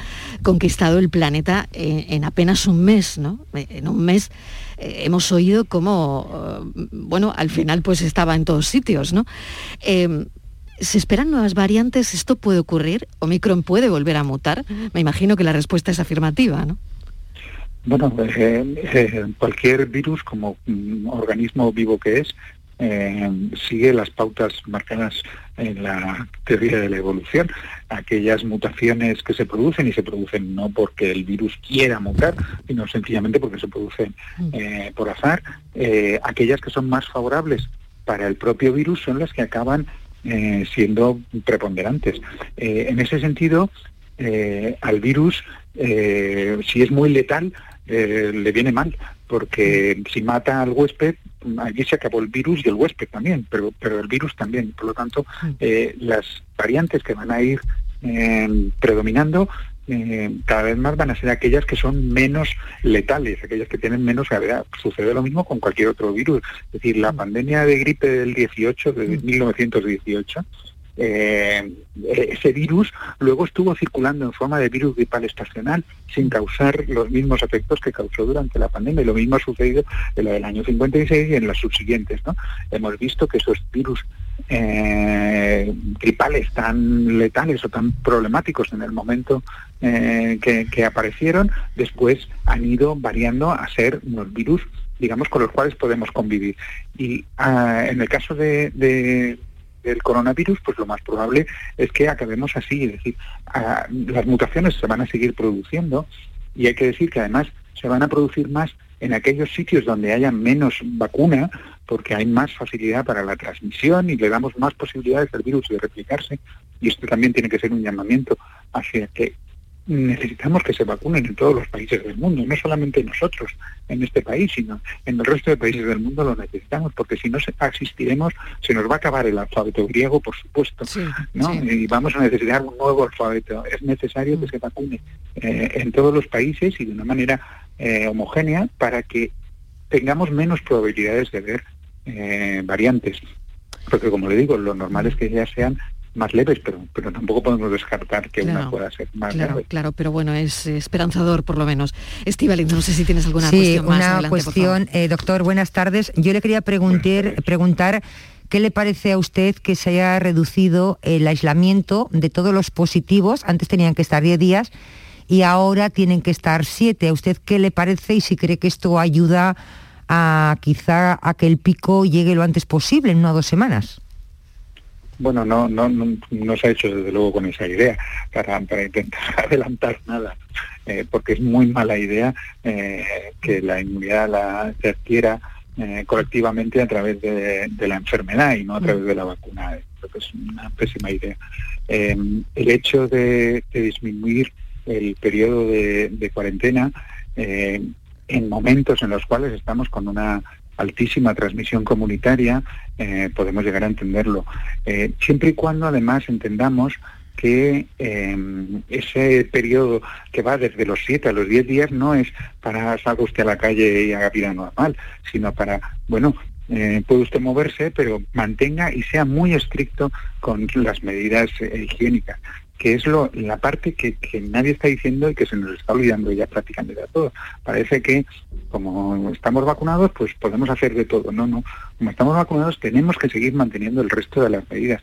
conquistado el planeta en, en apenas un mes, ¿no? En un mes eh, hemos oído cómo, eh, bueno, al final pues estaba en todos sitios, ¿no? Eh, ¿Se esperan nuevas variantes? ¿Esto puede ocurrir? ¿Omicron puede volver a mutar? Me imagino que la respuesta es afirmativa, ¿no? Bueno, eh, eh, cualquier virus, como mm, organismo vivo que es, eh, sigue las pautas marcadas en la teoría de la evolución. Aquellas mutaciones que se producen y se producen no porque el virus quiera mutar, sino sencillamente porque se producen eh, por azar, eh, aquellas que son más favorables para el propio virus son las que acaban eh, siendo preponderantes. Eh, en ese sentido, eh, al virus, si es muy letal, le viene mal, porque si mata al huésped, allí se acabó el virus y el huésped también, pero, pero el virus también. Por lo tanto, eh, las variantes que van a ir predominando eh, cada vez más van a ser aquellas que son menos letales, aquellas que tienen menos gravedad. Sucede lo mismo con cualquier otro virus. Es decir, la pandemia de gripe del 18, de 1918, eh, ese virus luego estuvo circulando en forma de virus gripal estacional sin causar los mismos efectos que causó durante la pandemia lo mismo ha sucedido en la del año 56 y en las subsiguientes. ¿no? Hemos visto que esos virus eh, gripales tan letales o tan problemáticos en el momento eh, que, aparecieron, después han ido variando a ser unos virus digamos, con los cuales podemos convivir. Y ah, en el caso de- del coronavirus, pues lo más probable es que acabemos así, es decir, las mutaciones se van a seguir produciendo y hay que decir que además se van a producir más en aquellos sitios donde haya menos vacuna, porque hay más facilidad para la transmisión y le damos más posibilidades al virus de replicarse. Y esto también tiene que ser un llamamiento hacia que necesitamos que se vacunen en todos los países del mundo, no solamente nosotros en este país, sino en el resto de países del mundo lo necesitamos, porque si no se- asistiremos, se nos va a acabar el alfabeto griego, por supuesto, ¿no? y vamos a necesitar un nuevo alfabeto. Es necesario que se vacune eh, en todos los países y de una manera eh, homogénea para que tengamos menos probabilidades de ver eh, variantes. Porque como le digo, lo normal es que ya sean más leves, pero, pero tampoco podemos descartar que una Claro, pueda ser más Claro, grave. claro, pero bueno, es esperanzador por lo menos. Estivaliz, no sé si tienes alguna sí, cuestión más. una Adelante, cuestión, eh, doctor, buenas tardes. Yo le quería preguntar, preguntar qué le parece a usted que se haya reducido el aislamiento de todos los positivos. Antes tenían que estar 10 días y ahora tienen que estar 7. ¿A usted qué le parece y si cree que esto ayuda a quizá a que el pico llegue lo antes posible, en una o dos semanas? Bueno, no, no, no, no se ha hecho desde luego con esa idea para, intentar adelantar nada, eh, porque es muy mala idea eh, que la inmunidad la se adquiera eh, colectivamente a través de, la enfermedad y no a través de la vacuna. Creo que es una pésima idea. El hecho de, disminuir el periodo de, cuarentena en momentos en los cuales estamos con una altísima transmisión comunitaria, eh, podemos llegar a entenderlo. Eh, siempre y cuando además entendamos que eh, ese periodo que va desde los 7 a los 10 días no es para salga usted a la calle y haga vida normal, sino para, bueno, eh, puede usted moverse, pero mantenga y sea muy estricto con las medidas higiénicas que es lo, la parte que, que nadie está diciendo y que se nos está olvidando ya prácticamente de todo. Parece que como estamos vacunados, pues podemos hacer de todo. No, no. Como estamos vacunados, tenemos que seguir manteniendo el resto de las medidas.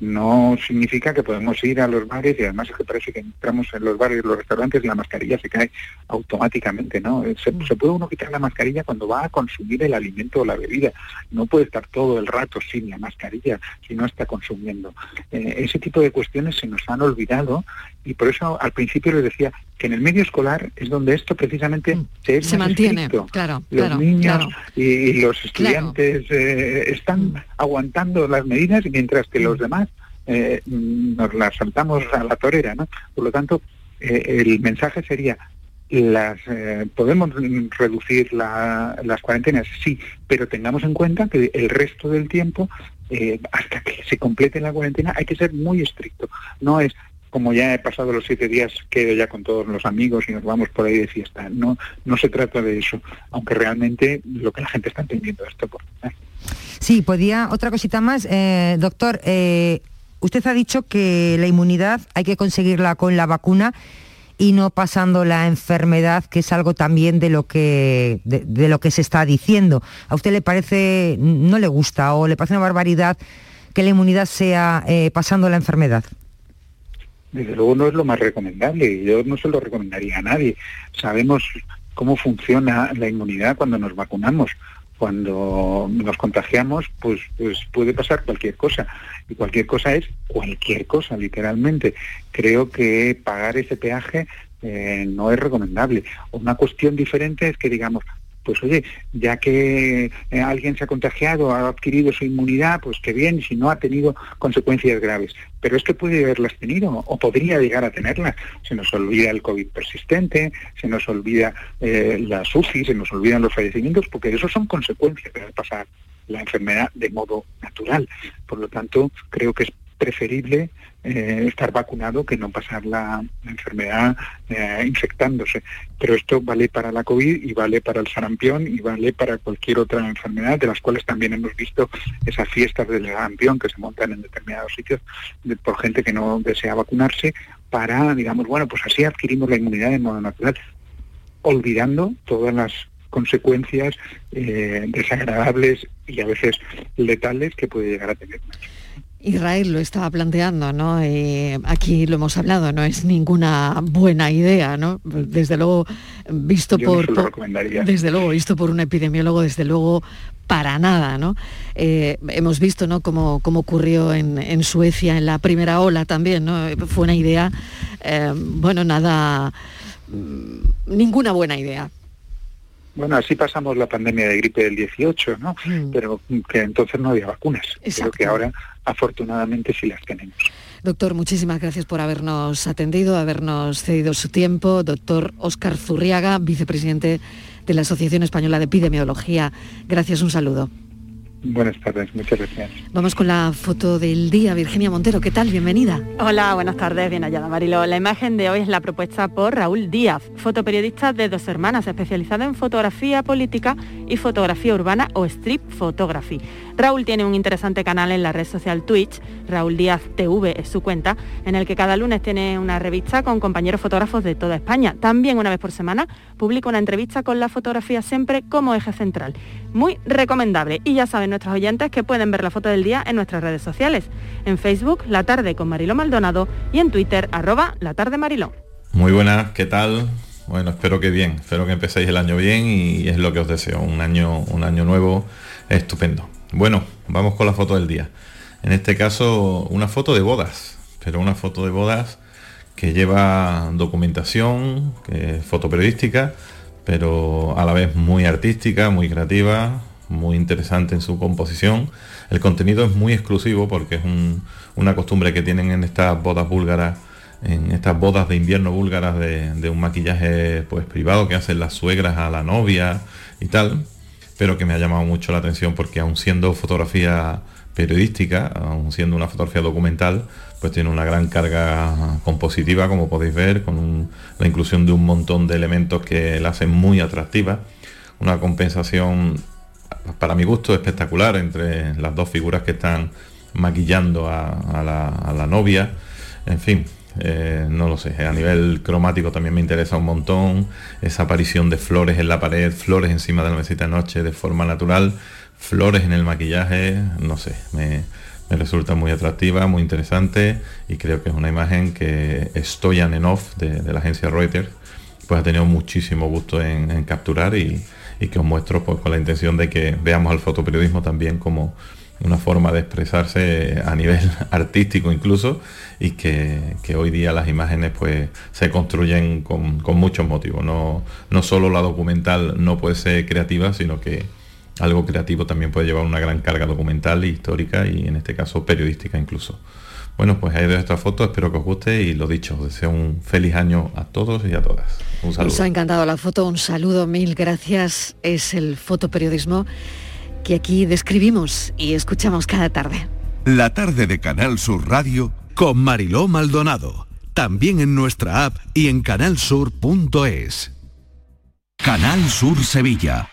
No significa que podemos ir a los bares y además es que parece que entramos en los bares y los restaurantes y la mascarilla se cae automáticamente, ¿no? Se, se puede uno quitar la mascarilla cuando va a consumir el alimento o la bebida. No puede estar todo el rato sin la mascarilla si no está consumiendo. Eh, ese tipo de cuestiones se nos han olvidado y por eso al principio les decía que en el medio escolar es donde esto precisamente se, es Se más mantiene, estricto. claro, Los claro, niños claro. y, y los estudiantes eh, están aguantando las medidas mientras que los demás eh, mm, nos las saltamos a la torera, ¿no? Por lo tanto, eh, el mensaje sería las eh, podemos mm, reducir la- las cuarentenas, sí, pero tengamos en cuenta que el resto del tiempo, eh, hasta que se complete la cuarentena, hay que ser muy estricto. No es como ya he pasado los siete días, quedo ya con todos los amigos y nos vamos por ahí de fiesta. No, no se trata de eso, aunque realmente lo que la gente está entendiendo esto. Por... Sí, podía, otra cosita más. Eh, doctor, eh, usted ha dicho que la inmunidad hay que conseguirla con la vacuna y no pasando la enfermedad, que es algo también de lo que, de lo que se está diciendo. ¿A usted le parece, no le gusta o le parece una barbaridad que la inmunidad sea eh, pasando la enfermedad? Desde luego no es lo más recomendable yo no se lo recomendaría a nadie. Sabemos cómo funciona la inmunidad cuando nos vacunamos. cuando nos contagiamos, pues, pues puede pasar cualquier cosa. Y cualquier cosa es cualquier cosa, literalmente. Creo que pagar ese peaje eh, no es recomendable. Una cuestión diferente es que digamos, pues oye, ya que eh, alguien se ha contagiado, ha adquirido su inmunidad, pues qué bien, si no ha tenido consecuencias graves. Pero es que puede haberlas tenido o podría llegar a tenerlas. Se nos olvida el COVID persistente, se nos olvida eh, la SUFI, se nos olvidan los fallecimientos, porque eso son consecuencias de pasar la enfermedad de modo natural. Por lo tanto, creo que es preferible eh, estar vacunado que no pasar la, enfermedad eh, infectándose. Pero esto vale para la COVID y vale para el sarampión y vale para cualquier otra enfermedad, de las cuales también hemos visto esas fiestas del sarampión que se montan en determinados sitios por gente que no desea vacunarse para, digamos, bueno, pues así adquirimos la inmunidad de modo natural, olvidando todas las consecuencias eh, desagradables y a veces letales que puede llegar a tener. Israel lo estaba planteando, ¿no? Eh, aquí lo hemos hablado, no es ninguna buena idea, ¿no? Desde luego visto por, desde luego visto por un epidemiólogo, desde luego para nada, ¿no? Eh, hemos visto, ¿no? Como, ocurrió en, Suecia en la primera ola también, ¿no? Fue una idea, eh, bueno, nada, mm, ninguna buena idea. Bueno, así pasamos la pandemia de gripe del 18, ¿no? Mm. Pero que entonces no había vacunas. Creo que ahora, afortunadamente, sí las tenemos. Doctor, muchísimas gracias por habernos atendido, habernos cedido su tiempo. Doctor Óscar Zurriaga, vicepresidente de la Asociación Española de Epidemiología. Gracias, un saludo. Buenas tardes, muchas gracias. Vamos con la foto del día. Virginia Montero, ¿qué tal? Bienvenida. Hola, buenas tardes, bien hallada Marilo. La imagen de hoy es la propuesta por Raúl Díaz, fotoperiodista de dos hermanas, especializada en fotografía política y fotografía urbana o strip photography. Raúl tiene un interesante canal en la red social Twitch, Raúl Díaz TV es su cuenta, en el que cada lunes tiene una revista con compañeros fotógrafos de toda España. También una vez por semana publica una entrevista con la fotografía siempre como eje central. Muy recomendable. Y ya saben nuestros oyentes que pueden ver la foto del día en nuestras redes sociales. En Facebook, La Tarde con Mariló Maldonado y en Twitter, arroba La Tarde Mariló. Muy buenas, ¿qué tal? Bueno, espero que bien, espero que empecéis el año bien y es lo que os deseo, un año, un año nuevo estupendo. Bueno, vamos con la foto del día. En este caso, una foto de bodas, pero una foto de bodas que lleva documentación, que es fotoperiodística, pero a la vez muy artística, muy creativa, muy interesante en su composición. El contenido es muy exclusivo porque es una costumbre que tienen en estas bodas búlgaras, en estas bodas de invierno búlgaras de, un maquillaje pues privado que hacen las suegras a la novia y tal, pero que me ha llamado mucho la atención porque aun siendo fotografía periodística, aun siendo una fotografía documental, pues tiene una gran carga compositiva, como podéis ver, con la inclusión de un montón de elementos que la hacen muy atractiva, una compensación para mi gusto, espectacular entre las dos figuras que están maquillando a, la, novia. En fin, eh, no lo sé, a nivel cromático también me interesa un montón. Esa aparición de flores en la pared, flores encima de la mesita de noche de forma natural, flores en el maquillaje, no sé, me, resulta muy atractiva, muy interesante y creo que es una imagen que Stoyan en off de, la agencia Reuters pues ha tenido muchísimo gusto en capturar y, y que os muestro pues, con la intención de que veamos al fotoperiodismo también como una forma de expresarse a nivel artístico incluso y que, hoy día las imágenes pues se construyen con, muchos motivos. No, no solo la documental no puede ser creativa, sino que algo creativo también puede llevar una gran carga documental, histórica y en este caso periodística incluso. Bueno, pues ahí de esta foto, espero que os guste y lo dicho, os deseo un feliz año a todos y a todas. Un saludo. Nos ha encantado la foto, un saludo, mil gracias. Es el fotoperiodismo que aquí describimos y escuchamos cada tarde. La tarde de Canal Sur Radio con Mariló Maldonado. También en nuestra app y en canalsur.es. Canal Sur Sevilla.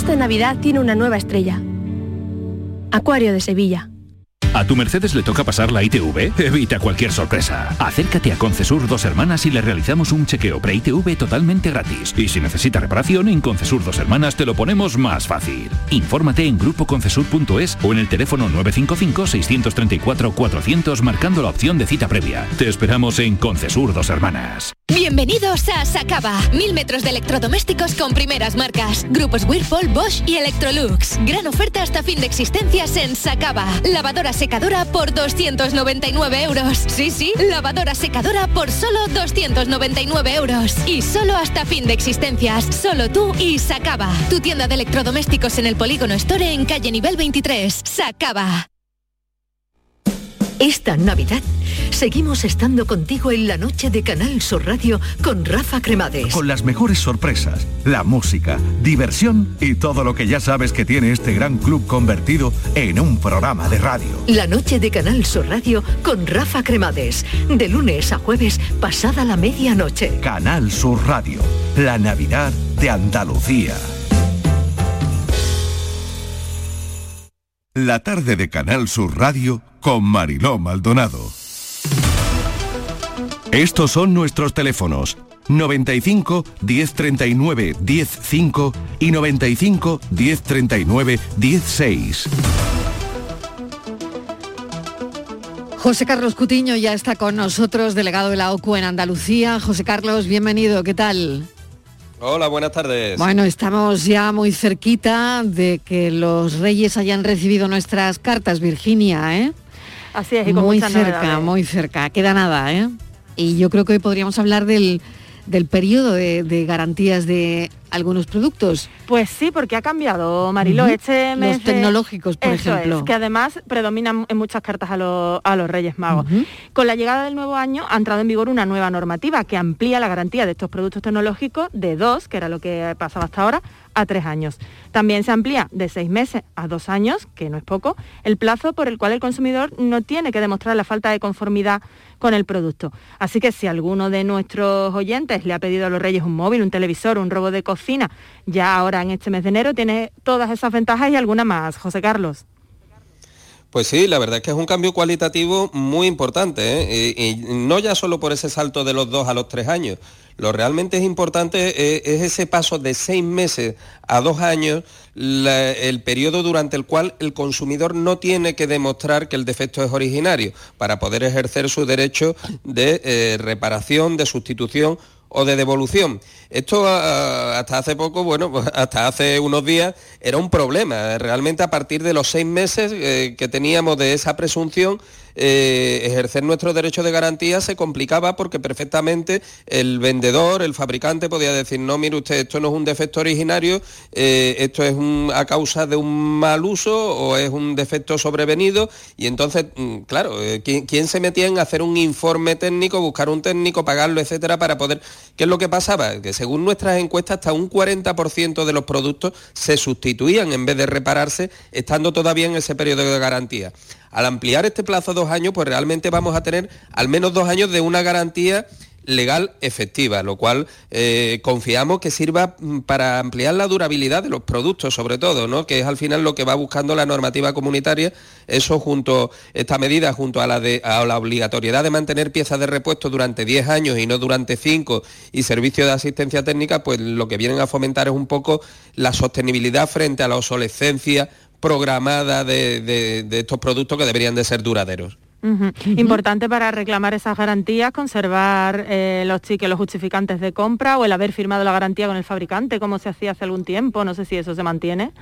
Esta Navidad tiene una nueva estrella. Acuario de Sevilla. ¿A tu Mercedes le toca pasar la ITV? Evita cualquier sorpresa. Acércate a Concesur Dos Hermanas y le realizamos un chequeo pre-ITV totalmente gratis. Y si necesita reparación, en Concesur Dos Hermanas te lo ponemos más fácil. Infórmate en grupoconcesur.es o en el teléfono 955-634-400 marcando la opción de cita previa. Te esperamos en Concesur Dos Hermanas. Bienvenidos a Sacaba. Mil metros de electrodomésticos con primeras marcas. Grupos Whirlpool, Bosch y Electrolux. Gran oferta hasta fin de existencias en Sacaba. Lavadora secadora por 299 euros. Sí, sí, lavadora secadora por solo 299 euros. Y solo hasta fin de existencias. Solo tú y Sacaba. Tu tienda de electrodomésticos en el Polígono Store en calle nivel 23. Sacaba. Esta Navidad seguimos estando contigo en la noche de Canal Sur Radio con Rafa Cremades. Con las mejores sorpresas, la música, diversión y todo lo que ya sabes que tiene este gran club convertido en un programa de radio. La noche de Canal Sur Radio con Rafa Cremades. De lunes a jueves pasada la medianoche. Canal Sur Radio, la Navidad de Andalucía. La tarde de Canal Sur Radio con Mariló Maldonado. Estos son nuestros teléfonos 95 1039 105 y 95 1039 16. José Carlos Cutiño ya está con nosotros, delegado de la OCU en Andalucía. José Carlos, bienvenido, ¿qué tal? Hola, buenas tardes. Bueno, estamos ya muy cerquita de que los reyes hayan recibido nuestras cartas, Virginia, ¿eh? Así es, y con muy cerca, novedades. muy cerca. Queda nada, ¿eh? Y yo creo que hoy podríamos hablar del, del periodo de, de garantías de algunos productos. Pues sí, porque ha cambiado, Mariló. Ujú. Este mes Los de- tecnológicos, por Eso ejemplo. es, que además predominan en muchas cartas a, los- a los Reyes Magos. Con la llegada del nuevo año ha entrado en vigor una nueva normativa que amplía la garantía de estos productos tecnológicos de dos, que era lo que pasaba hasta ahora, a tres años. También se amplía de seis meses a dos años, que no es poco, el plazo por el cual el consumidor no tiene que demostrar la falta de conformidad con el producto. Así que si alguno de nuestros oyentes le ha pedido a los Reyes un móvil, un televisor, un robot de cocina, ya ahora en este mes de enero tiene todas esas ventajas y alguna más. José Carlos. Pues sí, la verdad es que es un cambio cualitativo muy importante, ¿eh? y no ya solo por ese salto de los dos a los tres años. Lo realmente es importante eh, es ese paso de seis meses a dos años, el periodo durante el cual el consumidor no tiene que demostrar que el defecto es originario para poder ejercer su derecho de eh, reparación, de sustitución o de devolución. Esto ah, hasta hace poco, bueno, pues, hasta hace unos días era un problema. Realmente a partir de los seis meses eh, que teníamos de esa presunción, eh, ejercer nuestro derecho de garantía se complicaba porque perfectamente el vendedor, el fabricante podía decir, no, mire usted, esto no es un defecto originario, eh, esto es a causa de un mal uso o es un defecto sobrevenido y entonces, mm, claro, eh, ¿quién, quién se metía en hacer un informe técnico, buscar un técnico, pagarlo, etcétera, para poder... ¿Qué es lo que pasaba? Que según nuestras encuestas, hasta un 40% de los productos se sustituían en vez de repararse, estando todavía en ese periodo de garantía. Al ampliar este plazo dos años, pues realmente vamos a tener al menos dos años de una garantía legal efectiva, lo cual eh, confiamos que sirva mm, para ampliar la durabilidad de los productos, sobre todo, ¿no? que es al final lo que va buscando la normativa comunitaria, eso junto, esta medida junto a la, de, la obligatoriedad de mantener piezas de repuesto durante 10 años y no durante 5 y servicios de asistencia técnica, pues lo que vienen a fomentar es un poco la sostenibilidad frente a la obsolescencia programada de, de- de estos productos que deberían de ser duraderos. Importante para reclamar esas garantías, conservar eh, los tickets, los justificantes de compra o el haber firmado la garantía con el fabricante, como se hacía hace algún tiempo. No sé si eso se mantiene.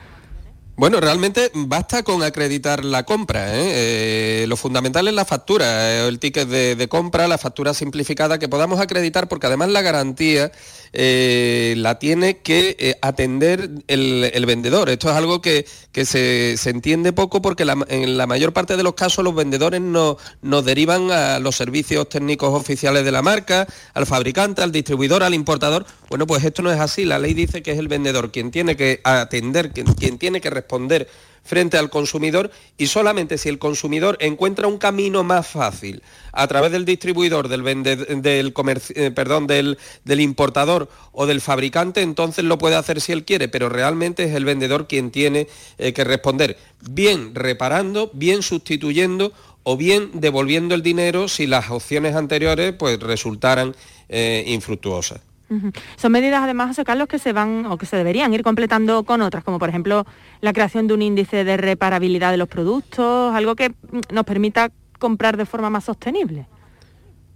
Bueno, realmente basta con acreditar la compra. ¿eh? Eh, lo fundamental es la factura, eh, el ticket de, de compra, la factura simplificada que podamos acreditar, porque además la garantía eh, la tiene que eh, atender el, el vendedor. Esto es algo que, que se, se entiende poco porque la- en la mayor parte de los casos los vendedores no- nos derivan a los servicios técnicos oficiales de la marca, al fabricante, al distribuidor, al importador. Bueno, pues esto no es así. La ley dice que es el vendedor quien tiene que atender, quien, quien tiene que responder frente al consumidor y solamente si el consumidor encuentra un camino más fácil a través del distribuidor, del, eh, perdón, del, del importador o del fabricante, entonces lo puede hacer si él quiere, pero realmente es el vendedor quien tiene eh, que responder, bien reparando, bien sustituyendo o bien devolviendo el dinero si las opciones anteriores pues resultaran eh, infructuosas. Son medidas además, José Carlos, que se van o que se deberían ir completando con otras, como por ejemplo la creación de un índice de reparabilidad de los productos, algo que mm, nos permita comprar de forma más sostenible.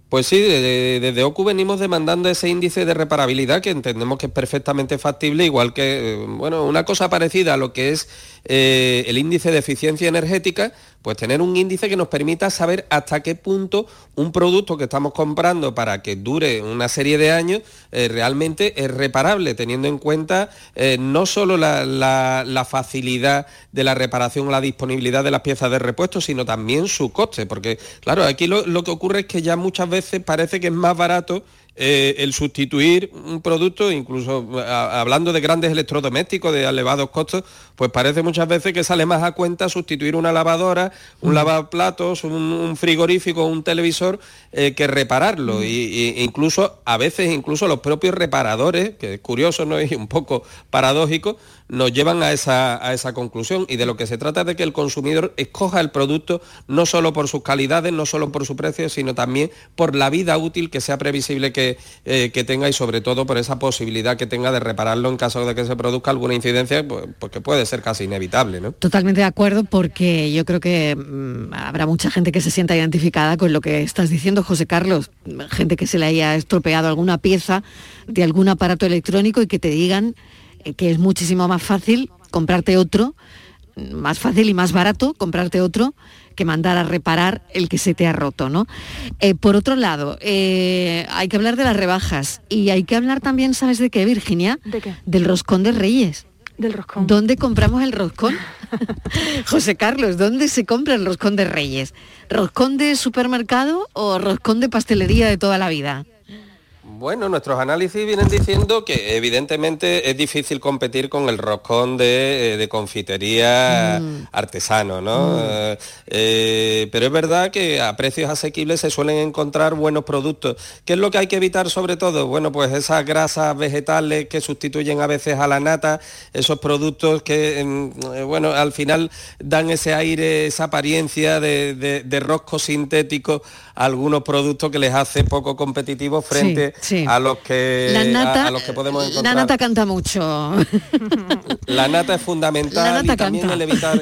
Pues sí, de- de- desde OCU venimos demandando ese índice de reparabilidad que entendemos que es perfectamente factible, igual que, eh, bueno, una cosa parecida a lo que es eh, el índice de eficiencia energética, pues tener un índice que nos permita saber hasta qué punto un producto que estamos comprando para que dure una serie de años eh, realmente es reparable, teniendo en cuenta eh, no solo la, facilidad de la reparación o la disponibilidad de las piezas de repuesto, sino también su coste, porque claro, aquí lo que ocurre es que ya muchas veces parece que es más barato eh, el sustituir un producto, incluso a- hablando de grandes electrodomésticos de elevados costos, pues parece muchas veces que sale más a cuenta sustituir una lavadora, un lavaplatos, un, un frigorífico, un televisor, eh, que repararlo. Y, y- incluso, a veces, incluso los propios reparadores, que es curioso, ¿no? Y un poco paradójico, nos llevan a esa, a esa conclusión. Y de lo que se trata es de que el consumidor escoja el producto no solo por sus calidades, no solo por su precio, sino también por la vida útil que sea previsible que, eh, que tenga y sobre todo por esa posibilidad que tenga de repararlo en caso de que se produzca alguna incidencia, pues, porque puede ser casi inevitable, ¿no? Totalmente de acuerdo porque yo creo que mm, habrá mucha gente que se sienta identificada con lo que estás diciendo, José Carlos. Gente que se le haya estropeado alguna pieza de algún aparato electrónico y que te digan que es muchísimo más fácil comprarte otro, más fácil y más barato comprarte otro que mandar a reparar el que se te ha roto, ¿no? Eh, por otro lado, eh, hay que hablar de las rebajas y hay que hablar también, ¿sabes de qué, Virginia? ¿De qué? Del roscón de Reyes. Del roscón. ¿Dónde compramos el roscón? José Carlos, ¿dónde se compra el roscón de Reyes? ¿Roscón de supermercado o roscón de pastelería de toda la vida? Bueno, nuestros análisis vienen diciendo que evidentemente es difícil competir con el roscón de, eh, de confitería artesano, ¿no? Eh, eh, pero es verdad que a precios asequibles se suelen encontrar buenos productos. ¿Qué es lo que hay que evitar sobre todo? Bueno, pues esas grasas vegetales que sustituyen a veces a la nata, esos productos que, eh, bueno, al final dan ese aire, esa apariencia de, de- de rosco sintético a algunos productos que les hace poco competitivos frente Sí, sí. A los que La a- nata, a, los que podemos la encontrar. nata canta mucho. La nata es fundamental La nata y también canta. el evitar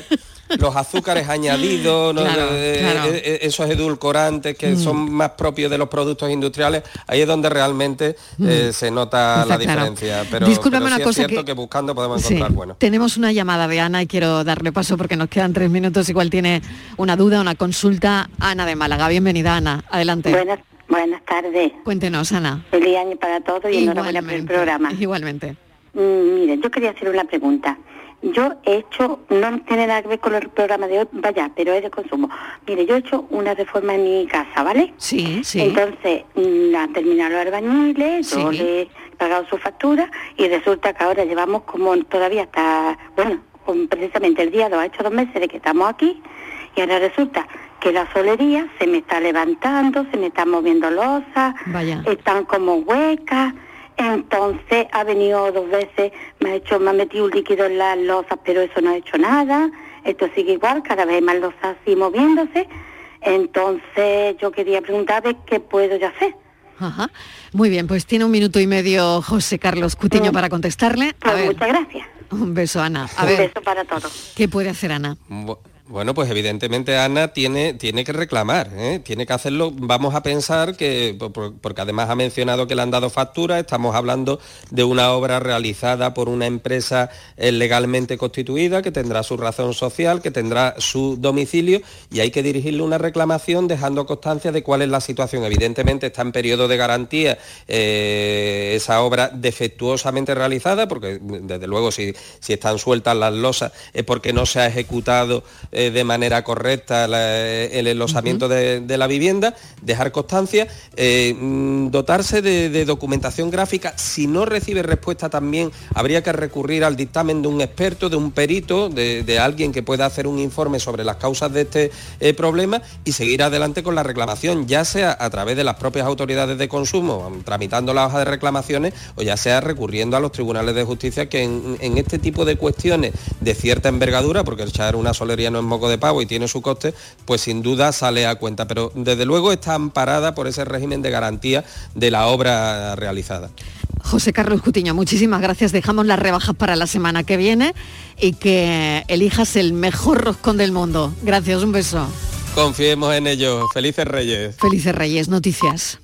los azúcares añadidos, ¿no? Claro, Eh, claro. eh, eh, esos edulcorantes que Mm. son más propios de los productos industriales, ahí es donde realmente eh, Mm. se nota Está la claro. diferencia. Pero, Discúlpame pero una sí cosa es cierto que- que, buscando podemos Sí, encontrar bueno. tenemos una llamada de Ana y quiero darle paso porque nos quedan tres minutos. Igual tiene una duda, una consulta. Ana de Málaga, bienvenida Ana. Adelante. Buenas, buenas tardes. Cuéntenos, Ana. Feliz año para todos y enhorabuena por el programa. Igualmente. Mm, mire, yo quería hacer una pregunta. Yo he hecho, no tiene nada que ver con el programa de hoy, vaya, pero es de consumo. Mire, yo he hecho una reforma en mi casa, ¿vale? Sí, sí. Entonces, mm, han terminado los albañiles, yo le he pagado su factura y resulta que ahora llevamos como todavía hasta, bueno, precisamente el día 2, ha hecho dos meses de que estamos aquí y ahora resulta que la solería se me está levantando, se me están moviendo losas, Vaya. están como huecas. Entonces ha venido dos veces, me ha hecho, me ha metido un líquido en las losas, pero eso no ha hecho nada. Esto sigue igual, cada vez más losas así moviéndose. Entonces yo quería preguntarle qué puedo yo hacer. Ajá. Muy bien, pues tiene un minuto y medio José Carlos Cutiño para contestarle. A Pues ver, muchas gracias. un beso, Ana. A un ver, beso para todos. ¿qué puede hacer Ana? Bu- Bueno, pues evidentemente Ana tiene, tiene que reclamar, ¿eh? tiene que hacerlo. Vamos a pensar que, por- por- porque además ha mencionado que le han dado factura, estamos hablando de una obra realizada por una empresa eh, legalmente constituida, que tendrá su razón social, que tendrá su domicilio y hay que dirigirle una reclamación dejando constancia de cuál es la situación. Evidentemente está en periodo de garantía eh, esa obra defectuosamente realizada, porque desde luego si, si están sueltas las losas es porque no se ha ejecutado eh, de manera correcta la- el enlosamiento de, de la vivienda, dejar constancia, eh, mm, dotarse de, de documentación gráfica. Si no recibe respuesta también habría que recurrir al dictamen de un experto, de un perito, de, de alguien que pueda hacer un informe sobre las causas de este eh, problema y seguir adelante con la reclamación, ya sea a través de las propias autoridades de consumo, tramitando la hoja de reclamaciones, o ya sea recurriendo a los tribunales de justicia que en, en este tipo de cuestiones de cierta envergadura, porque echar una solería no es moco de pavo y tiene su coste, pues sin duda sale a cuenta. Pero desde luego está amparada por ese régimen de garantía de la obra realizada. José Carlos Cutiño, muchísimas gracias. Dejamos las rebajas para la semana que viene y que elijas el mejor roscón del mundo. Gracias, un beso. Confiemos en ello. Felices Reyes. Felices Reyes, noticias.